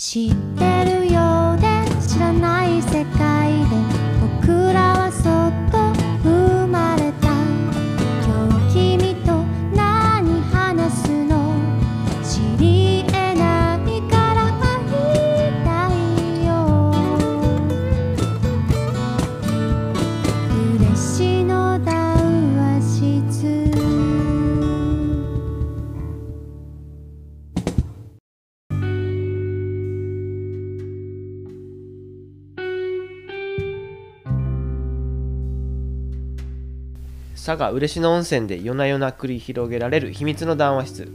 知ってる？佐賀嬉野温泉で夜な夜な繰り広げられる秘密の談話室。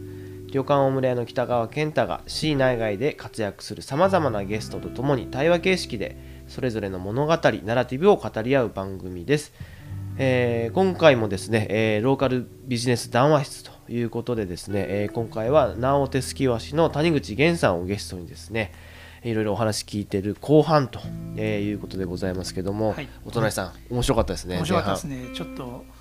旅館大村屋の北川健太が市内外で活躍するさまざまなゲストとともに対話形式でそれぞれの物語ナラティブを語り合う番組です、えー今回もですね、えーローカルビジネス談話室ということでですね、えー今回は直手すき和紙の谷口源さんをゲストにですねいろいろお話聞いてる後半と、えーいうことでございますけども、はい。お隣さん面白かったですね。面白かったです前ねちょっと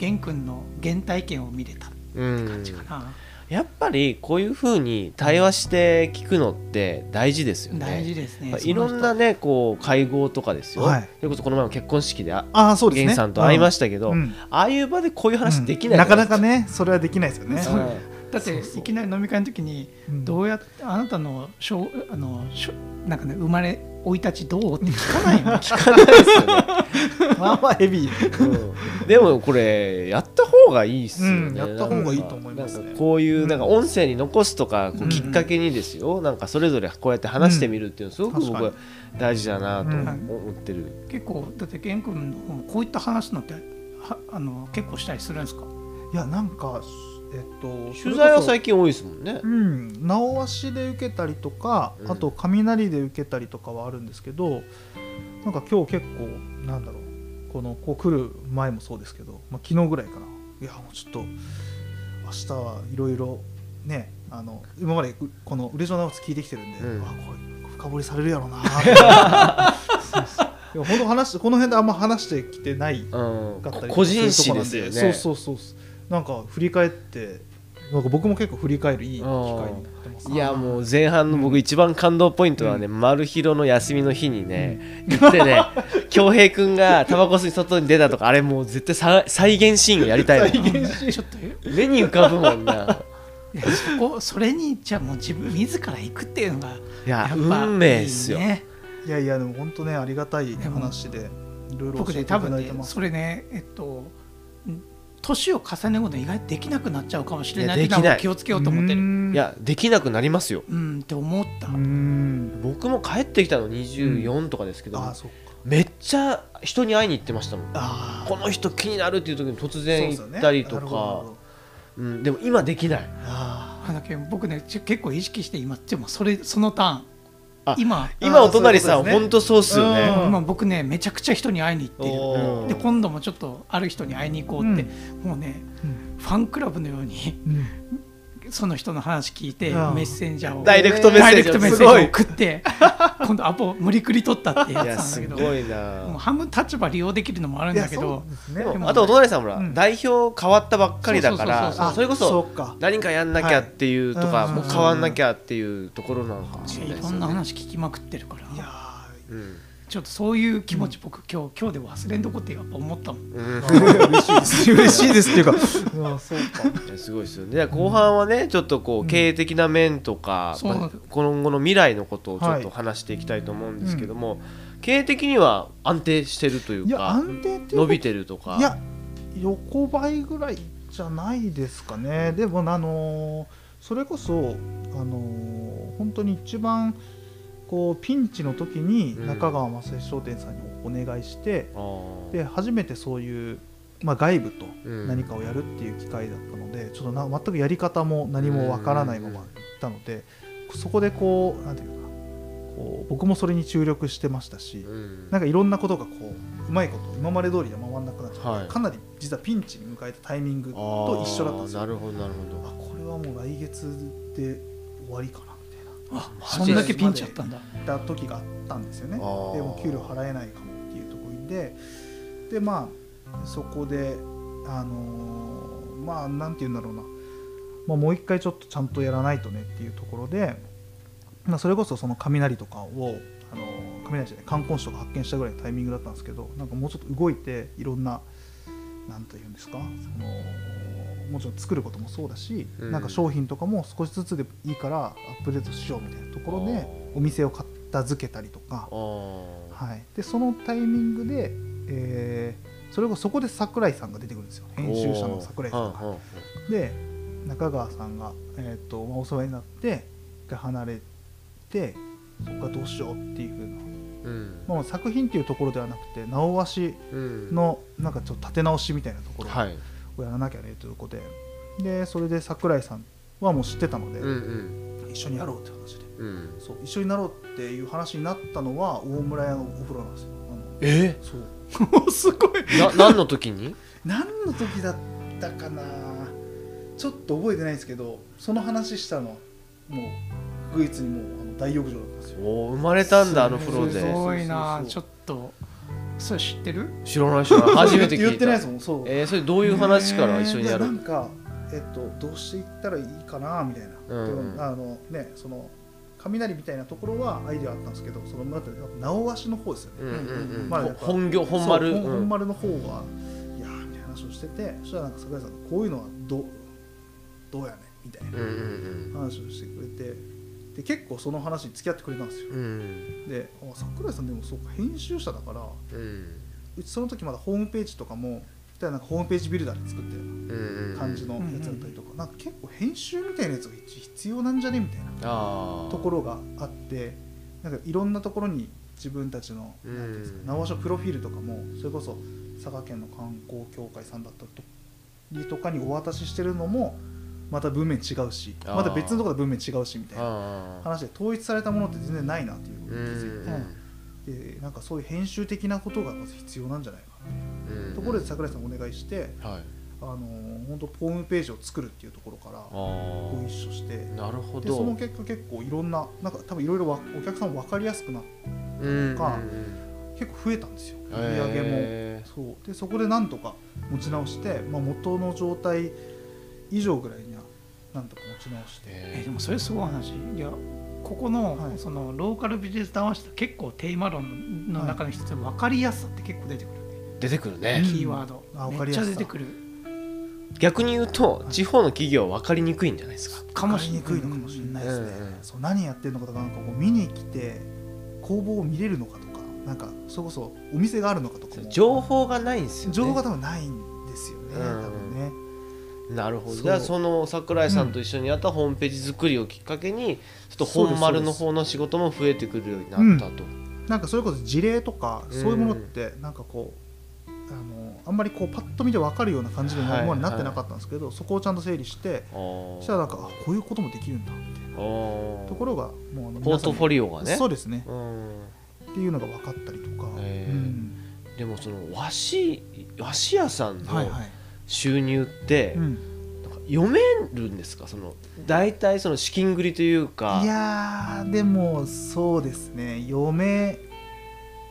玄君の原体験を見れた半うん感じかな、やっぱりこういうふうに対話して聞くのって大事ですよね。大事ですね。まあいろんなねこう会合とかですよ、はい。それこそこの前も結婚式であああそうですね。源さんと会いましたけど、うん。ああいう場でこういう話できないなか。なかかねそれはできないですよね。そう。う。んだっていきなり飲み会の時にうん。どうやってあなたのしょうあのしょなんかね生まれ生い立ちどうって聞かないの？聞かないですよね、まあまあヘビーうんでもこれやった方がいいっすよね、うんやった方がいいと思いますね。こういうなんか音声に残すとかこううん。きっかけにですよ、なんかそれぞれこうやって話してみるっていうのすごく僕は大事だなとうん思ってる、結構だって玄君のこういった話のってはあの結構したりするんですか？いやなんかえっと取材は最近近多いですもんね、うん直足で受けたりとか、うん。あと雷で受けたりとかはあるんですけどなんか今日結構なんだろうこのこう来る前もそうですけど、まあ、昨日ぐらいかな。いやもうちょっと明日はいろいろねあの今までうこの「嬉しの直津聞いてきてるんで、うん。あこれ深掘りされるやろうなそうそういや本当話この辺であんま話してきてないうんかったり個人誌ですよね。そうそうそうなんか振り返ってなんか僕も結構振り返るいい機会になってます。いやもう前半の僕一番感動ポイントはね、う丸広の休みの日にね、行ってね 恭平君がタバコ吸い外に出たとかあれもう絶対さ再現シーンをやりたい再の現しちょっと目に浮かぶもんな。そこそれにじゃあもう自分自ら行くっていうのがいややっぱ運命っすよ。いいね。いやいやでも本当ねありがたい話でいろいろ教えていた僕ね多分ねだいてますそれねえっとん年を重ねるごとに意外とできなくなっちゃうかもしれない。いやできない。気をつけようと思ってる。うん。いやできなくなりますよ。うんって思った。うん。僕も帰ってきたの24とかですけど、ああそっか。めっちゃ人に会いに行ってましたもん。あこの人気になるっていう時に突然行ったりとか。うん、でも今できない。ああだけど僕ね結構意識して今でもそれそのターン。あ今。今お隣さん本当そうっすよね。うん。今僕ねめちゃくちゃ人に会いに行ってる。で今度もちょっとある人に会いに行こうって、もうねうん。ファンクラブのようにうんその人の話聞いてうん。メッセンジャーをダイレクトメッセージを。すごい。送って今度アポ無理くり取ったってやつなんだけどごいもうな半分立場利用できるのもあるんだけどうですね。あとお隣さんほら、うん。代表変わったばっかりだからそれこそそうか何かやんなきゃっていうとか、はいもう変わんなきゃっていうところなのかもしれないいろんな。話聞きまくってるから。いやうんちょっとそういう気持ち僕今日今日で忘れんとこってやっぱ思ったもん。嬉しいです。嬉しいです。っていうか。あそうか。すごいですよね。で後半はねちょっとこう経営的な面とか、今後の未来のことをちょっと話していきたいと思うんですけども、経営的には安定してるというか伸びてるとか。いや横ばいぐらいじゃないですかね。でもあのーそれこそあのー本当に一番こうピンチの時にうん。中川正史商店さんにお願いして、で初めてそういう、まあ、外部とうん。何かをやるっていう機会だったので、ちょっとな全くやり方も何もわからないまま行ったので、そこでこうなんていうかな。こう僕もそれに注力してましたし、うん。なんかいろんなことがこううまいこと今まで通りで回らなくなっちゃって、はい。かなり実はピンチに迎えたタイミングと一緒だったんですよ。なるほどなるほあこれはもう来月で終わりかなあそんだけピンチあったんだ。行った時があったんですよねでも給料払えないかもっていうところででまあそこであのーまあなんて言うんだろうな、まあ、もう一回ちょっとちゃんとやらないとねっていうところでまあ、それこそその雷とかをあの雷じゃない観光地とか発見したぐらいのタイミングだったんですけどなんかもうちょっと動いていろんななんというんですかそのもちろん作ることもそうだし、うん。なんか商品とかも少しずつでいいからアップデートしようみたいなところでお店を片付けたりとか。はい、でそのタイミングで、えーそれこそそこで桜井さんが出てくるんですよ。編集者の桜井さんが。で中川さんが、えーとまあ、お世話になって一回離れてそこからどうしようっていう風な、いはいうん。まあ、作品っていうところではなくて直鷲うん。のなんかちょっと立て直しみたいなところ。はいをやらなきゃねということで、でそれで桜井さんはもう知ってたので、うんうん。一緒にやろうって話で。うん。そう一緒になろうっていう話になったのは大村屋のお風呂なんですよ。あのえ？そう。すごい。な何の時に？何の時だったかな。ちょっと覚えてないですけどその話したのもう唯一にもうあの大浴場だったんですよ。おー生まれたんだあの風呂すでごいな。ちょっとそれ知ってる？知らない知らない。初めて聞いた。言ってないですもんそう。えー、それどういう話から一緒にやる？いなんかえっとどうしていったらいいかなみたいな、うん。であのねその雷みたいなところはアイデアあったんですけどその直鷲の方ですよね、うんうんうん。まあほ本業本丸？本丸の方がいやーみたいな話をしててそしたらなんか桜井さんがこういうのはどうどうやねんみたいなうんうん。話をしてくれてで結構その話に付き合ってくれたんですよ。うん。うんであ桜井さんでもそうか編集者だからうん。うちその時まだホームページとかもななんかホームページビルダーで作ったような感じのやつだったりとか、なんか結構編集みたいなやつが必要なんじゃねみたいなところがあってなんかいろんなところに自分たちのうん。なんていうんですか直しプロフィールとかもそれこそ佐賀県の観光協会さんだったりとかにお渡ししてるのもまた文面違うしまた別のところで文面違うしみたいな話で統一されたものって全然ないなっていううことですよ、ん。でなんかそういう編集的なことがまず必要なんじゃないかう。ん。なところで桜井さんお願いして、はい。あのー本当ホームページを作るっていうところからあごあ一緒して。なるほでそのど結果結構いろんななんか多分いろいろわお客さん分かりやすくなってうんかうん。結構増えたんですよ。売りへ上げも。ーそう。でそこでなんとか持ち直して、まあ、元の状態以上ぐらいにはなんとか持ち直して。えへでもそれすごい話。いやここの,、はい。そのローカルビジネス談話室結構テーマ論の中の一つで分かりやすさって結構出てくる。ね、ー出てくるね。キーワード、あ分かめっりやすゃ出てくる。逆に言うと地方の企業は分かりにくいんじゃないですか。かもしれ分かりにくい。のかもしれないですね、うんうんそう何やってるのかとかなんかこう見に来て工房を見れるのかとかなんかそれこそお店があるのかとかも。情報がないんですよね。情報が多分ないんですよね、うん。多分ねなるほど。じゃあその桜井さんと一緒にやったホームページ作りをきっかけにちょっと本丸の方の仕事も増えてくるようになったと、なんかそれこそ事例とかうんそういうものってなんかこう、あのあんまりこうパッと見て分かるような感じのものになってなかったんですけど、そこをちゃんと整理してそしたらなんかあこういうこともできるんだみたいところがもうあのポートフォリオがね。そうですね。うん。っていうのが分かったりとか、うん。でもその和紙和紙屋さんのはいはい、収入ってうん、読めるんですか？その大体その資金繰りというか。いやーでもそうですね。読め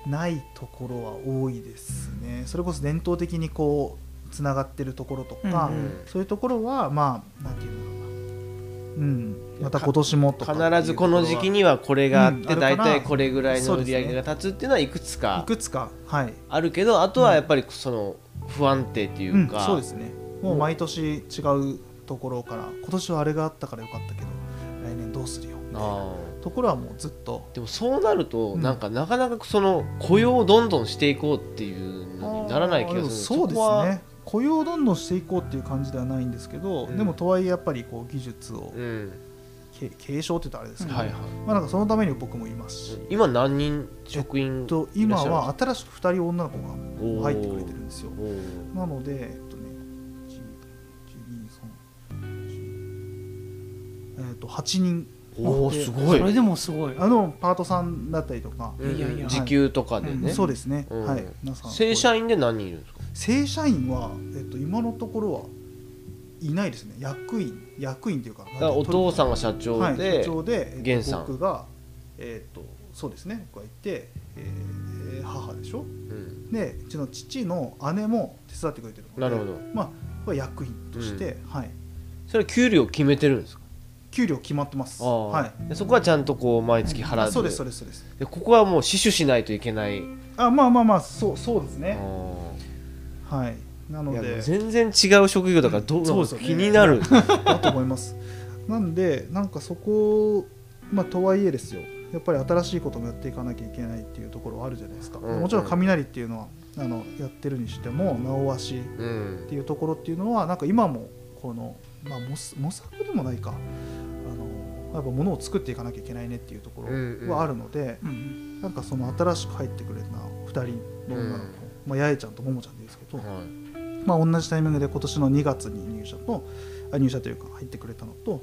ないところは多いですね。それこそ伝統的にこうつながってるところとか、うんうん。そういうところはまあなんていうのかな。うん。また今年もとか。必ずこの時期にはこれがあって大体これぐらいの売り上げが立つっていうのはいくついかくつか。はい、あるけどあとはやっぱりその不安定っていうか、そうですね。もう毎年違うところから今年はあれがあったからよかったけど来年どうするよ。みたいなあところはもうずっと。ーでもそうなるとうん。なんかなかなかその雇用をどんどんしていこうっていうのにならない気がするそうですね。雇用をどんどんしていこうっていう感じではないんですけど、うん。でもとはいえやっぱりこう技術をうん。け継承って言ったらあれですけど、はいはい。まあ、なんかそのために僕もいますし、今何人職員といらっしゃる今は新しく2人女の子が入ってくれてるんですよ。なのでえっとね1 2 3えっと8人。おーすごい。それでもすごい。あのパートさんだったりとか、うんいや。いや時給とかでね、そうですね、うん。はい。皆さん。正社員で何人いるんですか？正社員は、えっと、今のところはいないですね。役員役員っていうかだからお父さんが社長はい、で、社長で、えっと源さん。僕が、えっとそうですね僕がいて、えー母でしょ？うん。でうちの父の姉も手伝ってくれてるのでなるほど。まあ役員として、はい。それは給料決めてるんですか？給料決まってます。はい。でそこはちゃんとこう毎月払うあそうですそうですそうです。でここはもう死守しないといけない。あまあまあまあそうそうですね。あ。はいなので。全然違う職業だからどうそうですよね。気になる。だと思います。なんでなんかそこまあとはいえですよ。やっぱり新しいこともやっていかなきゃいけないっていうところはあるじゃないですか、うんうん。もちろん雷っていうのはあのやってるにしても直足っうん。ていうところっていうのはなんか今もこの、まあ、模模索でもないか。あのやっぱ物を作っていかなきゃいけないねっていうところはあるので、うんなんかその新しく入ってくれた2人の女の子、まあ、八重ちゃんと桃ちゃんでいいですけど、はいまあ、同じタイミングで今年の2月に入社とあ入社というか入ってくれたのと,、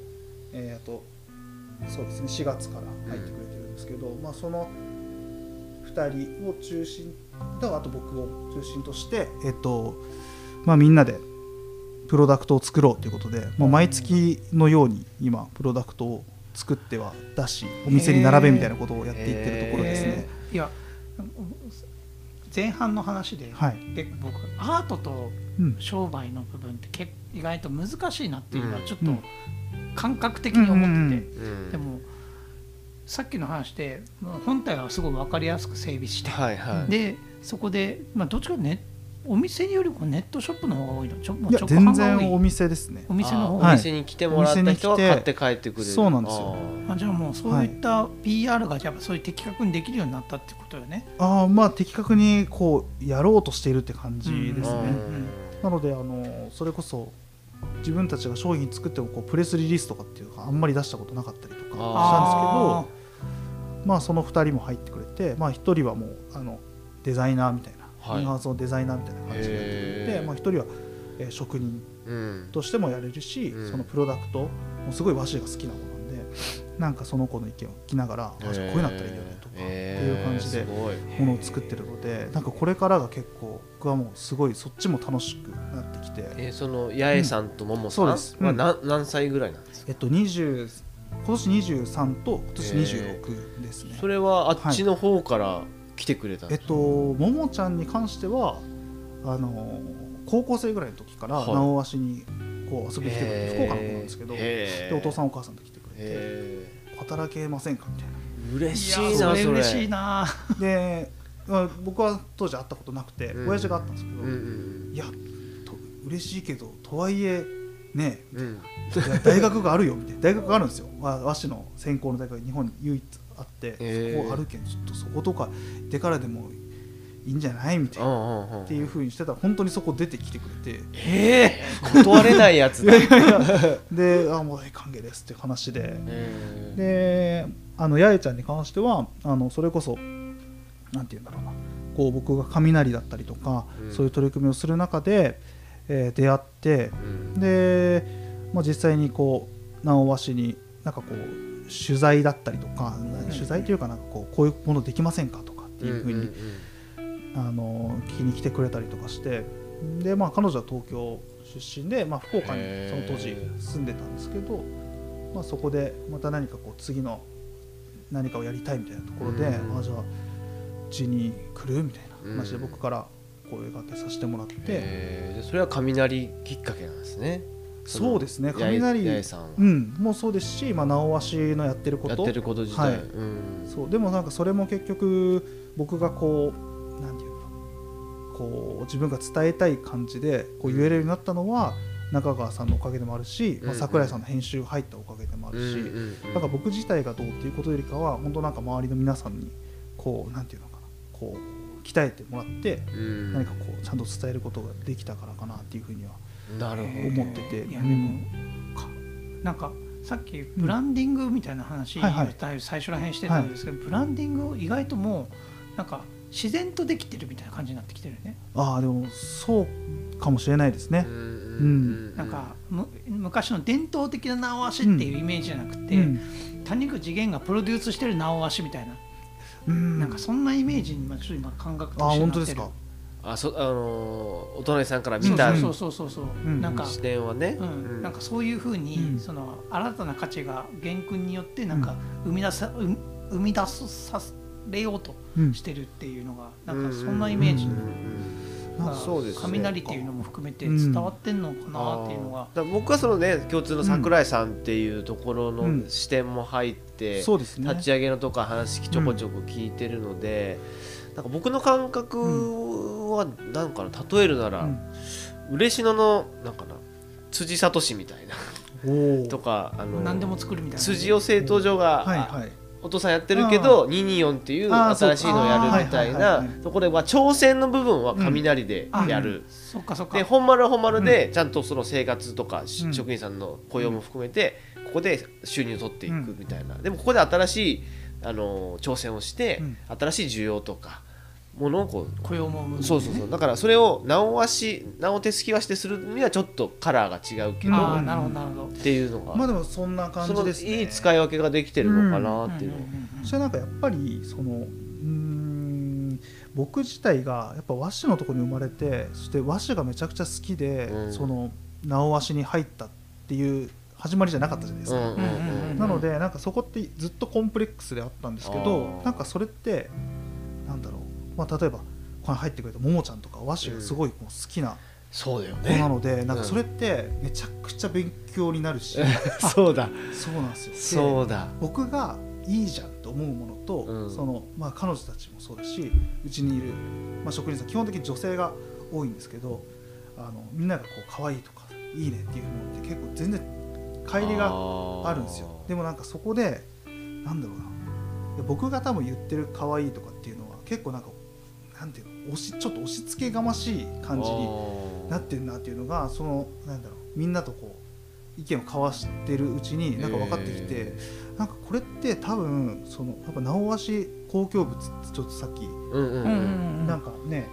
えー、あとそうですね4月から入ってくれてるんですけど、まあ、その2人を中心とあと僕を中心として、えっとまあ、みんなでプロダクトを作ろうということで、まあ、毎月のように今プロダクトを作っては出しお店に並べみたいなことをやっていってるところですね。いや前半の話で、はい。で僕アートとうん。商売の部分って結意外と難しいなっていうのはちょっとうん感覚的に思ってて、うん。でもさっきの話で本体はすごい分かりやすく整備して、はいはい。でそこで、まあ、どっちかねお店よりもネットショップの方が多いの？ちょもういや直全販が多い？然お店ですね。お店の方お店に来てもらった人は買って帰ってくれる。そうなんですよ。ああじゃあもうそういった PR がじゃあそういう的確にできるようになったってことよね。ああまあ的確にこうやろうとしているって感じですーね、ん。なのであのそれこそ自分たちが商品作ってもこうプレスリリースとかっていうかあんまり出したことなかったりとかしたんですけあどまあその2人も入ってくれて、まあ、1人はもうあのデザイナーみたいな、はい。インスのデザイナーみたいな感じでやってくれて、へー。まあ、1人は、えー職人うん。としてもやれるし、うん。そのプロダクトもすごい和紙が好きな子なんでなんかその子の意見を聞きながら、あじゃあこういうのあったらいいよねとかっていう感じでものを作ってるのでなんかこれからが結構僕はもうすごいそっちも楽しくなってきて。えーその八重さんと桃さんそうです。うん。は何何歳ぐらいなんですか？えっと20今年23と今年26ですね。それはあっちの方から来てくれたんえっとももちゃんに関してはあの高校生ぐらいの時からはい。直足にこう遊びに来てくれて福岡の子なんですけどでお父さんお母さんと来てくれてへ働けませんか？みたいー嬉しいいなそれ。やそれ嬉しいな。なでまあ僕は当時会ったことなくてうん。親父があったんですけど、うんうんいやと嬉しいけどとはいえねうん。大学があるよみたいな。大学があるんですよ。わ和紙の専攻の大学が日本に唯一あって、へー。そこあるけんちょっとそことか行ってからでもいいんじゃないみたいな、っていうふうにしてたら本当にそこ出てきてくれて。へえ断れないやつだ。で「あもう大歓迎です」っていう話で。へー。であの八重ちゃんに関してはあのそれこそなんて言うんだろうな。こう僕が雷だったりとか、うん。そういう取り組みをする中で、えー出会ってうん。で、まあ、実際にこう直和紙になんかこう取材だったりとか、取材というかなんかこうこういうものできませんかとかっていうふうに、あの聞きに来てくれたりとかしてで、まあ、彼女は東京出身で、まあ、福岡にその当時住んでたんですけど、まあ、そこでまた何かこう次の何かをやりたいみたいなところで、うんあじゃあうちに来るみたいな話でうん。僕から声掛けさせてもらって、それは雷きっかけなんですねそうですね。雷さんは。うん、もうそうですし、まあ、直足のやってること。やってること自体、はい。うん。そう。でもなんかそれも結局僕がこうなんていうのこう自分が伝えたい感じでこう言えるようになったのは中川さんのおかげでもあるし、まあ、うん。桜井さんの編集入ったおかげでもあるし、うんうんから僕自体がどうっていうことよりかは本当なんか周りの皆さんにこうなんていうのかなこう鍛えてもらってうん。何かこうちゃんと伝えることができたからかなっていうふうには思ってて。いやでもかなんかさっきブランディングみたいな話、はいはい。だいぶ最初らへんしてたんですけど、ブランディングを意外ともうなんか自然とできてるみたいな感じになってきてるよね。ああでもそうかもしれないですね。うん。うんなんかむ昔の伝統的な直足っていうイメージじゃなくて、うん。谷口源がプロデュースしてる直足みたいな、うん。なんかそんなイメージに今ちょっと今感覚とあしてなってる。本当ですか。あそあのーお隣さんから見そうたそうそうそうそう、うん。なんか視点はね、うん、なんかそういうふうに、うん。その新たな価値が源君によってなんか生み出さ、う生み出すされようとうん。してるっていうのがなんかそんなイメージ。に、うん。うん。いまあそうですね。雷っていうのも含めて伝わってんのかなっていうのが、だから僕はそのね共通の桜井さんっていうところうん。の視点も入って、そうですね。立ち上げのとか話ちょこちょこ聞いてるので、なんか僕の感覚はなんかな例えるなら、うん。嬉野のなんかな辻聡みたいな。とかあの何でも作るみたいな辻尾製陶所が、はいはい。お父さんやってるけど224っていう新しいのをやるみたいなはいところでは挑戦の部分は雷でうんやる。そっかそっか。で本丸は本丸でちゃんとその生活とかしうん。職員さんの雇用も含めてここで収入を取っていくみたいな。でもここで新しいあの挑戦をしてうん。新しい需要とかものをこ雇用もそうそうそう。だからそれを直足直手すき和してするにはちょっとカラーが違うけどっああなるほどなるほど。ていうのがまあでもそんな感じですね。いい使い分けができてるのかなっていうのそれなんかやっぱりそのうーん僕自体がやっぱ和紙のところに生まれてそして和紙がめちゃくちゃ好きで、うん。その直和紙に入ったっていう始まりじゃなかったじゃないですか、なのでなんかそこってずっとコンプレックスであったんですけあどーなんかそれってなんだろう、まあ、例えばここに入ってくれたももちゃんとか和紙がすごいもう好きなそうだよ子なねので、なんかうんそれってめちゃくちゃ勉強になるし、そうだ。そうなんですよ。でそうだ。僕がいいじゃんと思うものと、うん。そのまあ、彼女たちもそうだしうちにいる、まあ、職人さん基本的に女性が多いんですけどあのみんながこう可愛いとかいいねっていうのって結構全然乖離があるんですよ。でもなんかそこでなんだろうな。僕が多分言ってる可愛いとかっていうのは結構なんかなんていうの？押しちょっと押し付けがましい感じになってるなっていうのがそのなんだろう。みんなとこう意見を交わしてるうちになんか分かってきて、えなんかこれって多分そのやっぱ直足公共物ってちょっとさっきうんうんなんかね、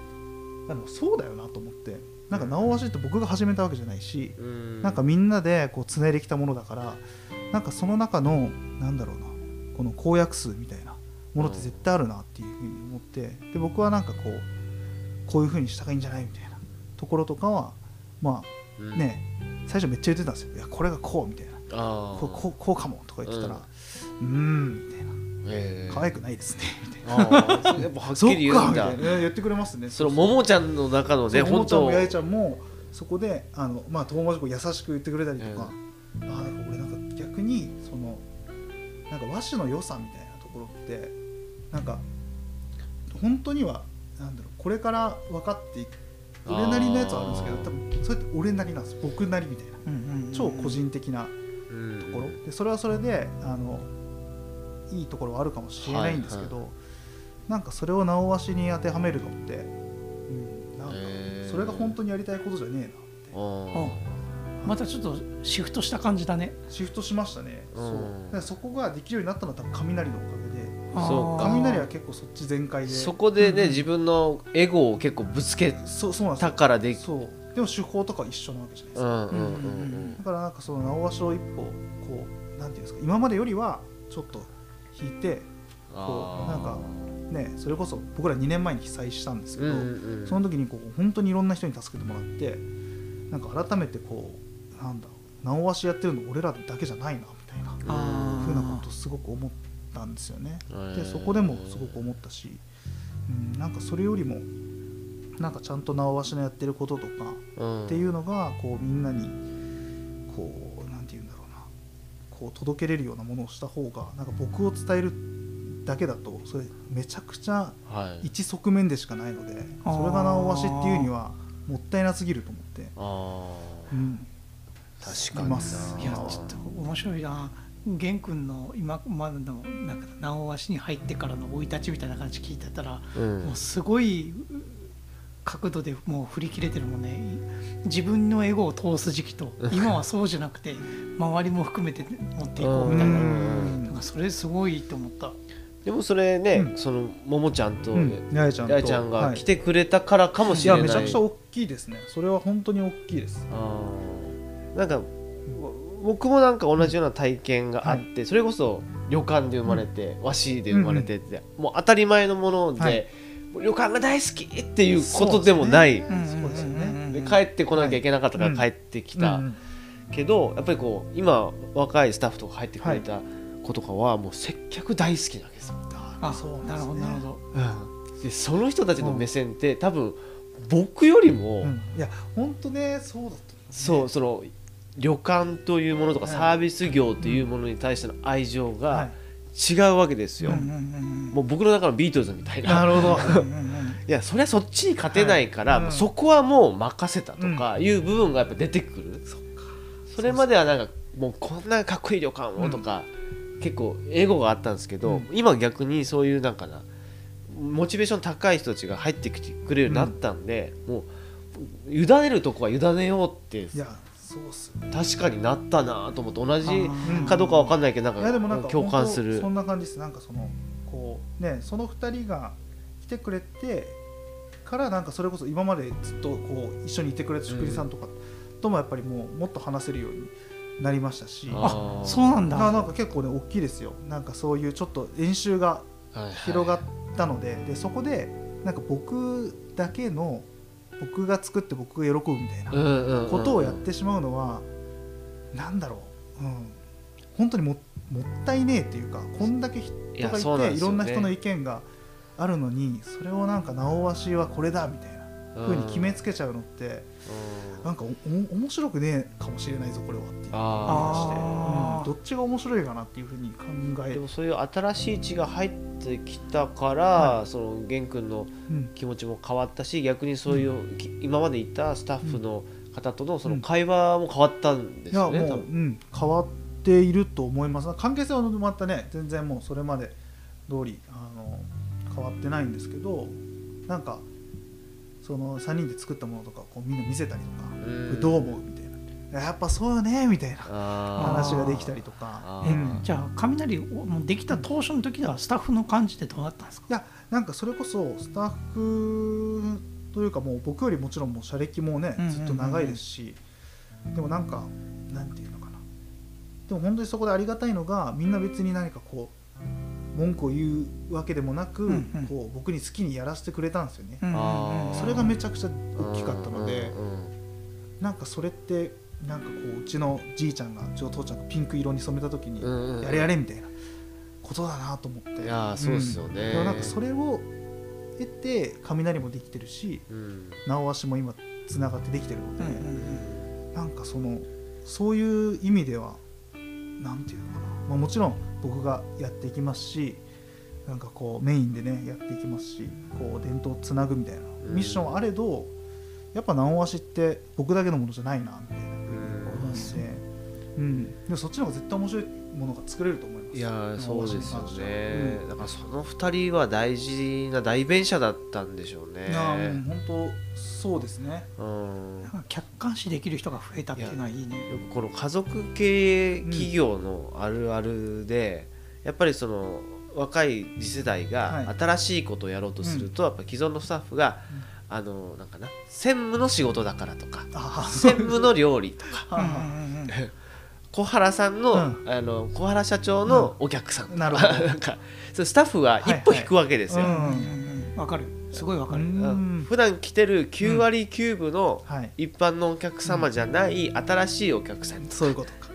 でもそうだよなと思ってなんか直足って僕が始めたわけじゃないし、うん。なんかみんなでこうつないできたものだからなんかその中のなんだろうなこの公約数みたいなものって絶対あるなっていうふうに思ってで僕はなんかこうこういうふうにした方がいいんじゃないみたいなところとかはまうん。あね最初めっちゃ言ってたんですよ。いやこれがこうみたいな。こうこうこうかもとか言ってたらうーんみたいな。えー可愛くないですね。みたいなあーやっぱはっきり言うんだ。言ってくれますね。そのももちゃんの中のね本当もちゃんもやえちゃんもそこであの、まあ、友達こう優しく言ってくれたりとか、ああなんか俺なんか逆にそのなんか和紙の良さみたいなところってなんか本当にはなんだろうこれから分かっていく俺なりのやつはあるんですけど多分それって俺なりなんです。僕なりみたいな。うんうんうん超個人的なとところ、でそれはそれであのいいところはあるかもしれないんですけど、なんかそれを直足に当てはめるのって、うん、なんかそれが本当にやりたいことじゃねえなって。あまたちょっとシフトした感じだね。シフトしましたね、うん。そう。だからそこができるようになったのは多分雷のおかげで。そうか雷は結構そっち全開で。そこでね、うん自分のエゴを結構ぶつけそうそうなんですよ。たからできそう。でも手法とかは一緒なわけじゃないですか、うんうんうんだからなんかその直足を一歩こうなんていうんですか今までよりはちょっと引いてこうなんかねそれこそ僕ら2年前に被災したんですけど、うんうんうん。その時にこう本当にいろんな人に助けてもらってなんか改めてこうなんだろう直足やってるの俺らだけじゃないなみたいなふうなことをすごく思ったんですよね。でそこでもすごく思ったし、うん、なんかそれよりもなんかちゃんと直足のやってることとかうん。っていうのがこうみんなにこうなんて言うんだろうなこう届けれるようなものをした方がなんか僕を伝えるだけだとそれめちゃくちゃはい。一側面でしかないのでそれが直足っていうにはもったいなすぎると思って、あうん、ー確かにいます。いやちょっと面白いな。玄君の今までのなんか直足に入ってからの生い立ちみたいな感じ聞いてたら、うん。もうすごい角度でもう振り切れてるもんね。自分のエゴを通す時期と 今はそうじゃなくて周りも含めて持っていこうみたいな,、うん。なんかそれすごいと思った。でもそれね、うん。そのももちゃんと、うん。八重ちゃんと。やいちゃんがはい来てくれたからかもしい。やれない、めちゃくちゃ大きいですね。それは本当に大きいです。なんかぼ僕もなんか同じような体験があって、それこそ旅館で生まれて、和紙で生まれてって、もう当たり前のもので、はい旅館が大好きっていうことでもないで,、そうですよね。帰ってこなきゃいけなかったから帰ってきた、うんけどやっぱりこう今若いスタッフとか入ってくれた子とかはもう接客大好きなわけですよ、あそうなるほどなるほど。でその人たちの目線って多分僕よりも、うん。いや本当ねそうだとそうその旅館というものとかはい。サービス業というものに対しての愛情はがい違うわけですよ、うんうんうんもう僕の中のビートルズみたいな。なるほど。うんうんうんいやそれはそっちに勝てないから、はいうん。そこはもう任せたとかいう部分がやっぱ出てくる、それまではなんかもうこんなかっこいい旅館をとか、結構エゴがあったんですけど、うん。今逆にそういうなんかなモチベーション高い人たちが入ってきてくれるようになったんで、もう委ねるとこは委ねようって確かになったなと思って同じうんかどうかわかんないけどなんいやでもなんかか共感する。そんな感じです。なんかそのこうねその二人が来てくれてからなんかそれこそ今までずっとこう一緒にいてくれた宿さんとかともやっぱりもうもっと話せるようになりましたし。ああそうなんだ。ななんか結構ね大きいですよ。なんかそういうちょっと練習がはいはい広がったので,、でそこでなんか僕だけの僕が作って僕が喜ぶみたいなことをやってしまうのは、なんだろう、うん、本当にももったいねえっていうかこんだけ人がいていろんな人の意見があるのにそれをなんか直しはこれだみたいな風に決めつけちゃうのってうん。なんかおお面白くねえかもしれないぞこれはっていう。ああー。うんどっちが面白いかなっていうふうに考え。でも、そういう新しい血が入ってきたから、はその玄君のうん。気持ちも変わったし逆にそういう、き今までいたスタッフの方とのその会話も変わったんでいやもう、すよね、多う分ん、変わっていると思います。関係性はまたね全然もうそれまで通りあの変わってないんですけどなんかその3人で作ったものとかをこうみんな見せたりとか、うん。どう思うみたいな。やっぱそうよねみたいなあ話ができたりとか。じゃあ雷もうできた当初の時ではスタッフの感じってどうだったんですか？いやなんかそれこそスタッフというかもう僕よりもちろんもう社歴もねずっと長いですし、でもなんかなんていうのかな。でも本当にそこでありがたいのがみんな別に何かこう文句を言うわけでもなく、うんうん。こう僕に好きにやらせてくれたんですよね、うんうんそれがめちゃくちゃ大きかったので、うんうんなんかそれってなんかこううちのじいちゃんがうちの父ちゃんがピンク色に染めた時に、うんうんやれやれみたいなことだなと思って。いやーそうですよね。ん。でもなんかそれを得て雷もできてるしうん。直足も今つながってできてるので、うんうんうん。なんかそのそういう意味ではなんていうのかな、まあ、もちろん僕がやっていきますしなんかこうメインでねやっていきますしこう伝統をつなぐみたいなうん。ミッションあれど、やっぱ直足って僕だけのものじゃないなみたいな。うん。思うんで、うん、でもそっちの方が絶対面白いものが作れると思いやーそうですよね、う。ん。だからその2人は大事な代弁者だったんでしょうね。いやーうん本当そうですね。うん。客観視できる人が増えたっていうのはいいね。よくこの家族経営企業のあるあるで、やっぱりその若い次世代がはい。新しいことをやろうとすると、やっぱ既存のスタッフが、あのなんかな専務の仕事だからとかあ専務の料理とか小原さんの,、うん。あの小原社長のお客さん。なるほど。なんかそうスタッフは一歩引くわけですよ。はいはい。うんうんうん。わかる。すごいわかる。うん。うん。普段来てる9割9分のはい。一般のお客様じゃない新しいお客さんそういうことか。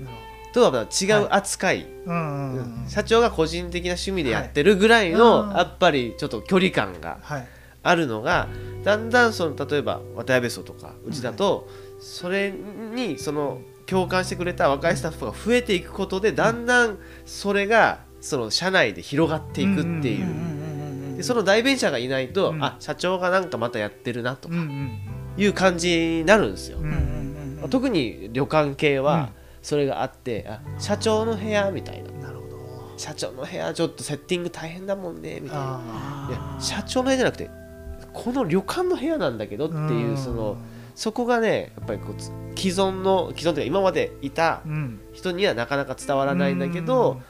なるとはまた違う扱い、うんうんうん社長が個人的な趣味でやってるぐらいの、やっぱりちょっと距離感がはい。あるのがだんだんその例えば渡辺荘とかうちだと、それにその共感してくれた若いスタッフが増えていくことでだんだんそれがその社内で広がっていくっていう。でその代弁者がいないと、うん。あ社長がなんかまたやってるなとうんうんいう感じになるんですよ、特に旅館系うん。はそれがあって、あ社長の部屋みたいな。なるほど。社長の部屋ちょっとセッティング大変だもんねみたいな。あいや社長の部屋じゃなくてこの旅館の部屋なんだけどってーいうそのそこがねやっぱりこうつ既存の既存というか今までいたうん。人にはなかなか伝わらないんだけど